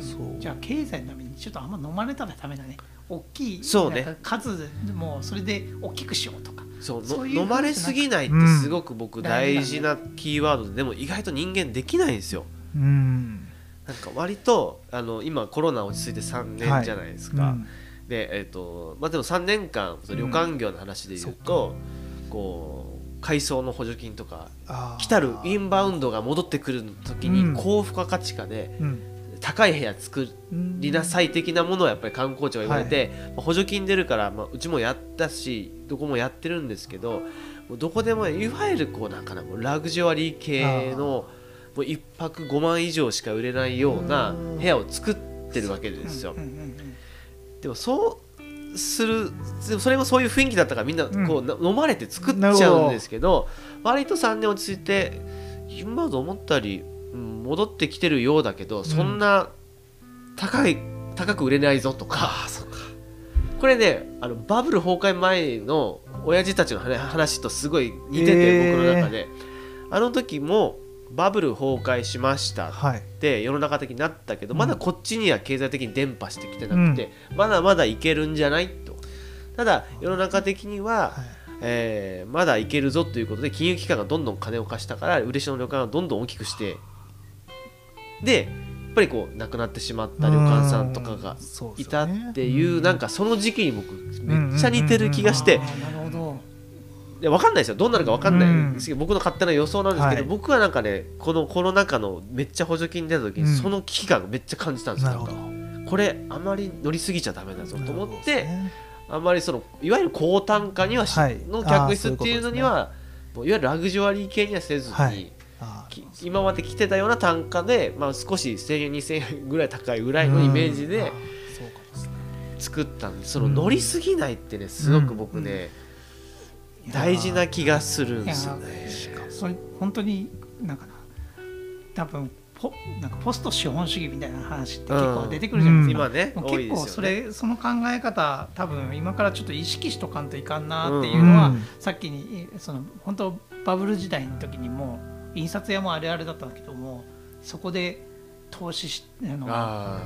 そう。じゃあ経済のためにちょっとあんま飲まれたらダメだね。大きいそうね数もうそれで大きくしようとか。そうそういうの飲まれすぎないってすごく僕大事なキーワードででも意外と人間できないんですよ。うんなんか割とあの今コロナ落ち着いて3年じゃないですか、うん。でえっ、とまあでも3年間その旅館業の話で言うと、こう改装の補助金とか来たるインバウンドが戻ってくる時にうん。高付加価値化でうん。高い部屋作りなさい的なものをやっぱり観光庁が言われて、まあ補助金出るから、まあ、うちもやったしどこもやってるんですけどどこでもいわゆるこうなんかなラグジュアリー系のもう1泊5万以上しか売れないような部屋を作ってるわけですよ。でもそうするでもそれもそういう雰囲気だったからみんなこう、な飲まれて作っちゃうんですけど割と3年落ち着いて今と思ったより、うん戻ってきてるようだけどそんな高い高く売れないぞとか。これねあのバブル崩壊前の親父たちの話話とすごい似てて、えー。僕の中で。あの時もバブル崩壊しましたはい。って世の中的になったけど、うん。まだこっちには経済的に伝播してきてなくて、まだまだいけるんじゃないと。ただ世の中的には、はい。えーまだいけるぞということで金融機関がどんどん金を貸したから嬉野旅館をどんどん大きくしてでやっぱりこう亡くなってしまった旅館さんとかがいたっていううん。なんかその時期に僕めっちゃ似てる気がしていや分かんないですよ。どうなるか分かんない。ん。ですけど、僕の勝手な予想なんですけど、はい。僕はなんかねこのコロナ禍のめっちゃ補助金出た時に、うん。その危機感がめっちゃ感じたんですよ。これあまり乗りすぎちゃダメだぞと思って、ね。あんまりそのいわゆる高単価にはし、はい。の客室っていうのにはもういわゆるラグジュアリー系にはせずに、はい。今まで来てたような単価で、まあ、少し1000円2000円ぐらい高いぐらいのイメージで作ったんでその乗りすぎないってねすごく僕ね、大事な気がするんですよね。それ本当になんかな多分ポなんかポスト資本主義みたいな話って結構出てくるじゃないですか、う多い結構そですよね。れその考え方多分今からちょっと意識しとかんといかんなっていうのは、うんさっきにその本当バブル時代の時にも印刷屋もあれあれだったんだけどもそこで投資しあのだあ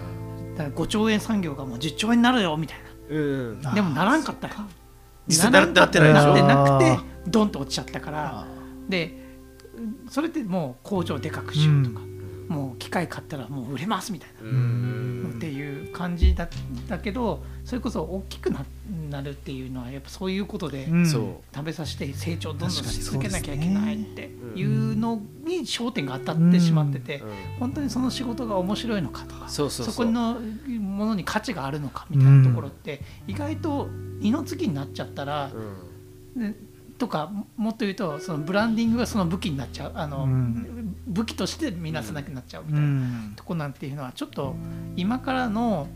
から5兆円産業がもう10兆円になるよみたいーうん。なでもならんかったよ実際ななってないでしょ？なってなくあてドンと落ちちゃったから。でそれってもう工場でかくしようとか、もう機械買ったらもう売れますみたいな。うん。っていう感じだだけどそれこそ大きくななるっていうのはやっぱそういうことで食べさせて成長どんどんし続けなきゃいけないってうん。いうのに焦点が当たってしまっててうん。本当にその仕事が面白いのかとかそうそうそう。そこのものに価値があるのかみたいなところって意外と二の次になっちゃったらうん。ねとかもっと言うとそのブランディングがその武器になっちゃう。あの、うん。武器として見なさなくなっちゃうみたういなん。とこなんていうのはちょっと今からの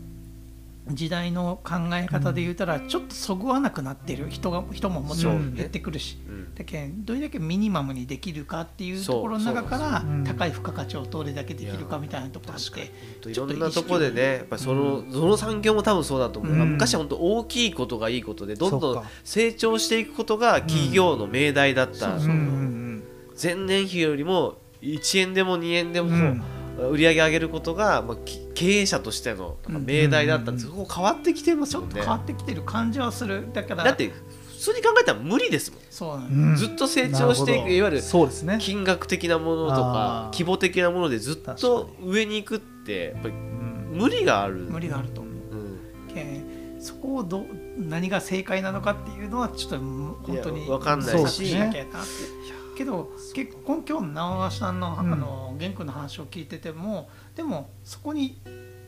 時代の考え方で言うたらちょっとそぐわなくなってる人が人ももちろん減ってくるし、うん。だけんどれだけミニマムにできるかっていうところの中から高い付加価値をどれだけできるかみたいなところっていろんなところでねやっぱりその,、その産業も多分そうだと思う、うん。昔は本当大きいことがいいことでどんどん成長していくことが企業の命題だった、前年比よりも1円でも2円でも、うん売り上げ上げることが、まあ、き経営者としての命題だったんです、そこ変わってきてますちょもんねっと変わってきてる感じはする。だから。だって普通に考えたら無理ですもん、そうなんうん。ずっと成長していくいわゆるそうですね。金額的なものとかあー。規模的なものでずっ確とか上に行くってやっぱりうん。無理がある。無理があると思う。うん。けんそこをどう何が正解なのかっていうのはちょっと本当にいやわかんないし。模索しなきゃなってけど結婚今日の直橋さんの,、うん。あの玄君の話を聞いててもでもそこに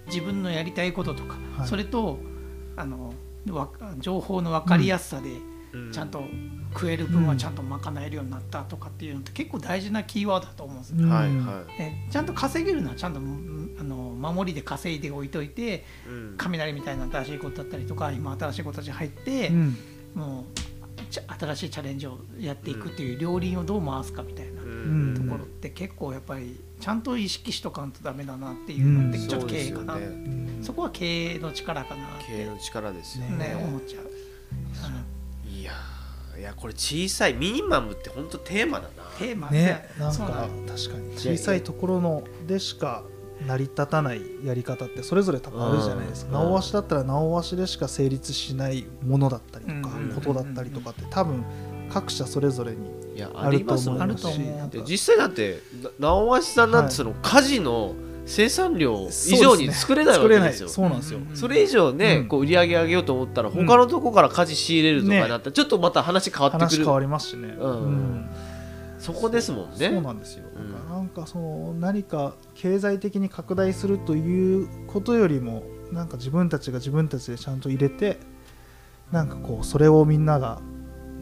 自分のやりたいこととか、はい。それとあのわ情報の分かりやすさで、うん。ちゃんと食える分はちゃんと賄えるようになったとかっていうのって結構大事なキーワードだと思うんですよ。うん。はいはい。でちゃんと稼げるのはちゃんとうんあの守りで稼いでおいといてうん。雷みたいな新しいことだったりとか今新しいことたち入って、うん。もう新しいチャレンジをやっていくっていう両輪をどう回すかみたいなうん。ところって結構やっぱりちゃんと意識しとかんとダメだなっていうのってうん。ちょっと経営かな、そうですよね。そこは経営の力かな経営の力ですよね。ね思っちゃう、うんいやーいやこれ小さいミニマムって本当テーマだな。テーマね。なんか確かに。小さいところのでしか成り立たないやり方ってそれぞれ多分あるじゃないですか。うん。直足だったら直足でしか成立しないものだったりとかうんことだったりとかって多分各社それぞれにあると思いますし実際だってな直橋さんなんてその家事の生産量以上に作れないわ作れないけですよそうなんですよ。うんそれ以上ね、うん。こう売り上げ上げようと思ったらうん他のとこから家事仕入れるとかにねなったらちょっとまた話変わってくる、話変わりますしね。うん。そこですもんね。そうなんですよ、うんなんかその何か経済的に拡大するということよりもなんか自分たちが自分たちでちゃんと入れてなんかこうそれをみんなが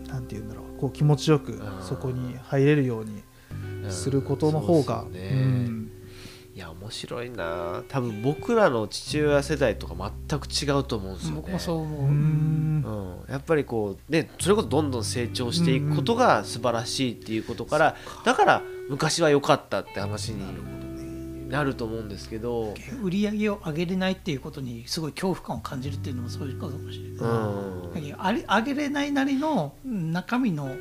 なんて言うんだろうこう気持ちよくうんそこに入れるようにうん。することの方が、そうん。いや面白いな。多分僕らの父親世代とか全く違うと思うんですよね。僕もそう思う、うん。うん、やっぱりこうねそれこそどんどん成長していくことが素晴らしいっていうことから、だから昔は良かったって話になると思うんですけど、売り上げを上げれないっていうことにすごい恐怖感を感じるっていうのもそういうことかもしれない、うん。上げれないなりのうん中身の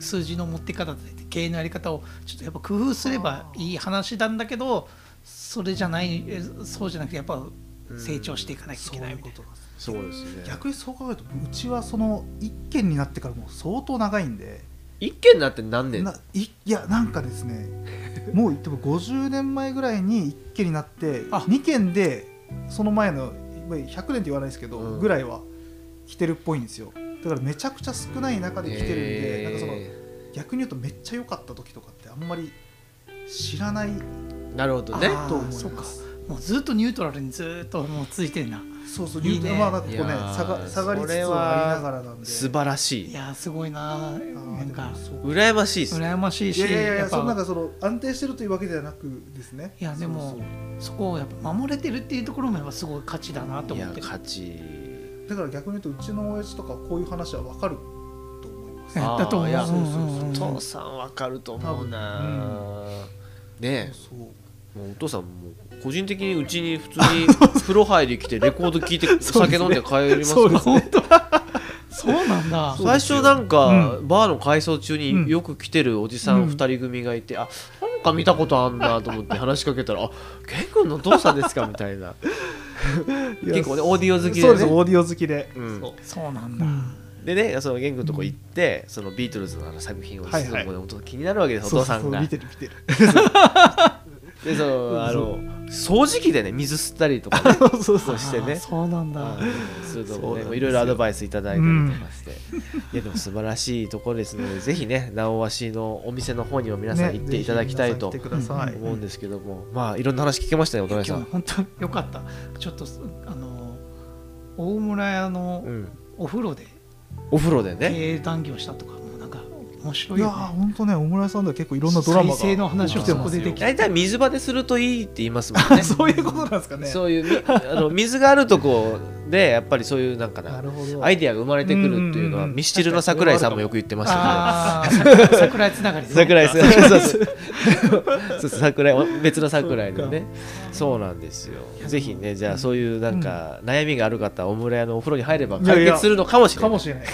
数字の持って方経営のやり方をちょっとやっぱ工夫すればいい話なんだけどそれじゃないえそうじゃなくてやっぱ成長していかなきゃいけないいうみたいな。そうですね。逆にそう考えるとうちはその一軒になってからもう相当長いんで。一軒になって何年？ないいやなんかですね もう言っても50年前ぐらいに1軒になってあ。2軒でその前のまあ100年って言わないですけど、うん。ぐらいは来てるっぽいんですよ。だからめちゃくちゃ少ない中で来てるんで、なんかそのえ逆に言うとめっちゃ良かった時とかってあんまり知らないーなるほどね。と思そうか。もうずっとニュートラルにずっともうついてんな。そうそういいね。まあなんかこうね下が下がりつつありなはがらなんで。素晴らしい。いやーすごいな。なんか羨ましいです。羨ましいしいやいやいややっぱそのなんかその安定してるというわけではなくですね。いやでもそこをやっぱ守れてるっていうところもやっぱすごい価値だなと思って。る価値。だから逆に言うとうちの親父とかこういう話は分かると思いますやったと思う。あーいやうんうんうん父さんわかると思うな。ねうもうお父さんもう個人的にうちに普通に風呂入り来てレコード聞いてお酒飲んで帰りますからね。そうなんだ。最初なんか、うバーの改装中うん。によく来てるおじさんうん。2人組がいて、あなんか見たことあんなと思って話しかけたら「あケン君のお父さんですか?」みたいな。結構ねオーディオ好きでね。そうですオーディオ好きで、うん。そう。そうなんだ。うん。でねそのゲン君のとこ行って、そのビートルズのあの作品をはいはい。すごい本当気になるわけです、お父さんが。そうそう見てる見てる でそのあの掃除機でね水吸ったりとかね。そうそうしてね。そうなんだ。するのもねいろいろアドバイスいただいたりとかして、いやでも素晴らしいところですのでぜひね直鷲のお店の方にも皆さん行っていただきたいと思うんですけども、まあいろんな話聞けましたよお隣さん。本当によかった。ちょっとあの大村屋のうん、お風呂でお風呂でね。経営談義をしたとか面白いいや本当ね、オムライスさんでは結構いろんなドラマが再生の話をそこででき大体水場でするといいって言いますもんね。そういうことなんですかね。そういうみあの水があるとこでやっぱりそういうなんかな。アイディアが生まれてくるっていうのはミスチルの桜井さんもよく言ってました ああ桜 桜井つながり桜井 そう桜井別の桜井のね。そうなんですよ。ぜひねじゃあそういうなんか悩みがある方はオムラ屋のお風呂に入れば解決するのかもしれない。かもしれない。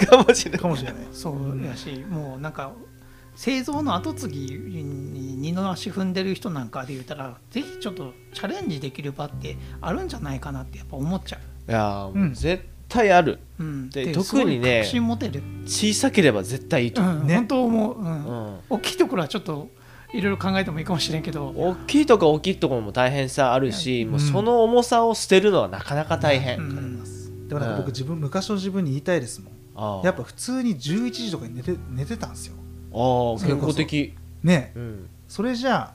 かもしれない。そうやしもうなんか製造の後継ぎに二の足踏んでる人なんかで言ったらぜひちょっとチャレンジできる場ってあるんじゃないかなってやっぱ思っちゃいやーもううん絶対ある。う、うん、でで特にねすごい確信持てる、小さければ絶対いいと。う思う、んね。本当思う、うん。うん。大きいところはちょっといろいろ考えてもいいかもしれんけど。大きいとこ大きいところも大変さあるし、んもうその重さを捨てるのはなかなか大変、うん。でもなんかうん僕自分昔の自分に言いたいですもん。ああ。やっぱ普通に11時とかに寝て寝てたんですよ。ああ健康的。ね。えうん、それじゃあ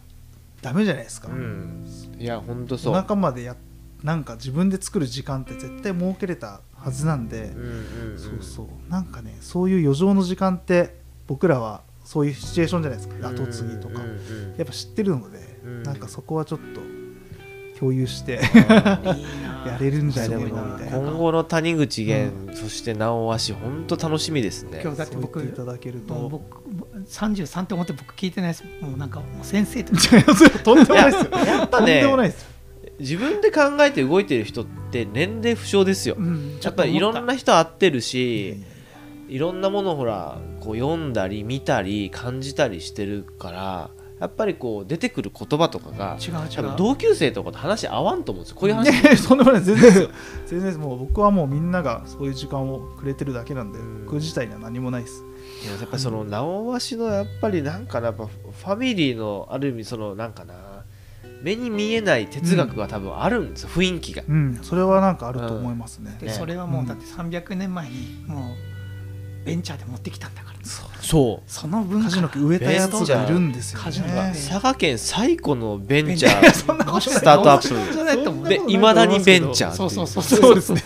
ダメじゃないですか。うん、いやほんとそおう腹までやなんか自分で作る時間って絶対設けれたはずなんで、うんうんうん。そうそう。なんかねそういう余剰の時間って僕らはそういうシチュエーションじゃないですか。後継ぎとか、うんうんうん。やっぱ知ってるので、うん。なんかそこはちょっと共有して やれるんじゃないいやでものみたいな今後の谷口源、そして直鷲本当楽しみですね。今日だって僕いただけると。僕33って思って僕聞いてないです。もうなんかもう先生と とんでもないですよ。やっぱとんでもなねいですよ自分で考えて動いてる人って年齢不詳ですよ、うんやっぱりいろんな人会ってるしいろんなものをほらこう読んだり見たり感じたりしてるからやっぱりこう出てくる言葉とかが違う違う。同級生とかと話合わんと思うんですよ。こういう話。いやいやとんでもない全然全然もう僕はもうみんながそういう時間をくれてるだけなんで、うん。僕自体には何もないです。いややっぱりその直鷲のやっぱりなんかなやっぱファミリーのある意味そのなんかな目に見えない哲学が多分あるんですよ、雰囲気が。うん。それはなんかあると思いますね、ねでそれはもうだって300年前にもうベンチャーで持ってきたんだから。そう。その文化カジノ植えたやつがいるんですよね。が佐賀県最古のベンチャベンー。そんなことない。スタートアップ。面白いじゃないと思うでいまだにベンチャーそうそうそうそうですね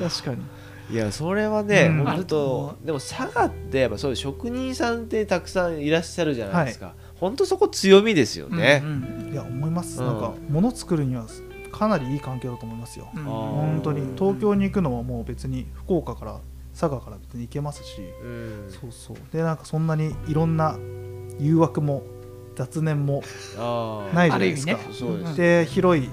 確かにいやそれはね、うん本あると当でも佐賀ってやっぱそういう職人さんってたくさんいらっしゃるじゃないですか、本当そこ強みですよね、うんいや思います、うん。なんか物作るにはかなりいい環境だと思いますよ、うん。本当に。東京に行くのはもう別に福岡から佐賀から別に行けますし、うん。そうそう。でなんかそんなにいろんな誘惑も雑念もないじゃないですか、ね。で広い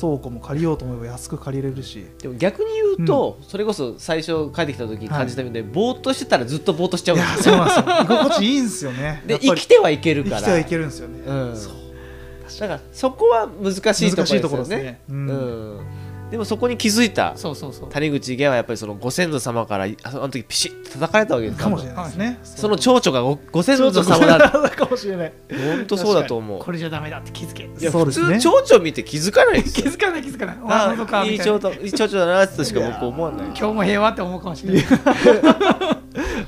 倉庫も借りようと思えば安く借りれるし。でも逆に言うと、それこそ最初帰ってきた時に感じたみたいで、ぼーっとしてたらずっとぼーっとしちゃういんですよやそうなんですよ。居心地いいんですよね。で生きてはいけるから。生きてはいけるんですよね、うん。そう。だからそこは難しいところですよね。ね。ううんんでもそこに気づいたそうそうそう。谷口源はやっぱりそのご先祖様からああの時ピシッと叩かれたわけです。かもしれないですね。その蝶々がごご先祖様だ。かもしれない。本当そうだと思う。これじゃダメだって気づけ。いや普そうですね。通蝶々見て気づかないですよ。気づかない気づかない。あかあいい蝶々いい蝶々だなとしか僕思わない。今日も平和って思うかもしれない。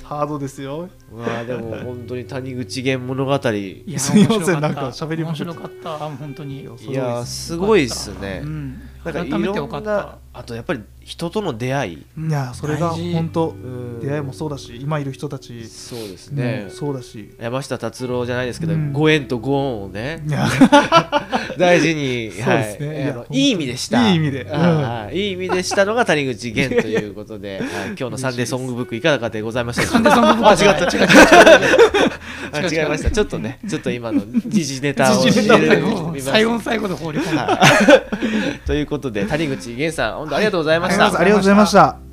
ハードですよ。まあでも本当に谷口源物語。いいやすいませんなんか喋りましょう。面白かった。本当に。やすごいっすね。うんなんかい改めてろよかった。んなあとやっぱり人との出会い。いやそれが本当うん。出会いもそうだし今いる人たち。そうですもねそうだし。山下達郎じゃないですけど、うん。ご縁とご恩をね。大事に、そうはいですね。い。いい意味でした。いい意味で。うん。はい。いい意味でしたのが谷口源ということで、はい、今日のサンデーソングブックいかがでございましたか？サンデーソングブック。あ違った違ったあ違いました。ちょっとねちょっと今の時事ネタを最後の最後で放り込んだということで谷口源さん本当ありがとうございました。ありがとうございました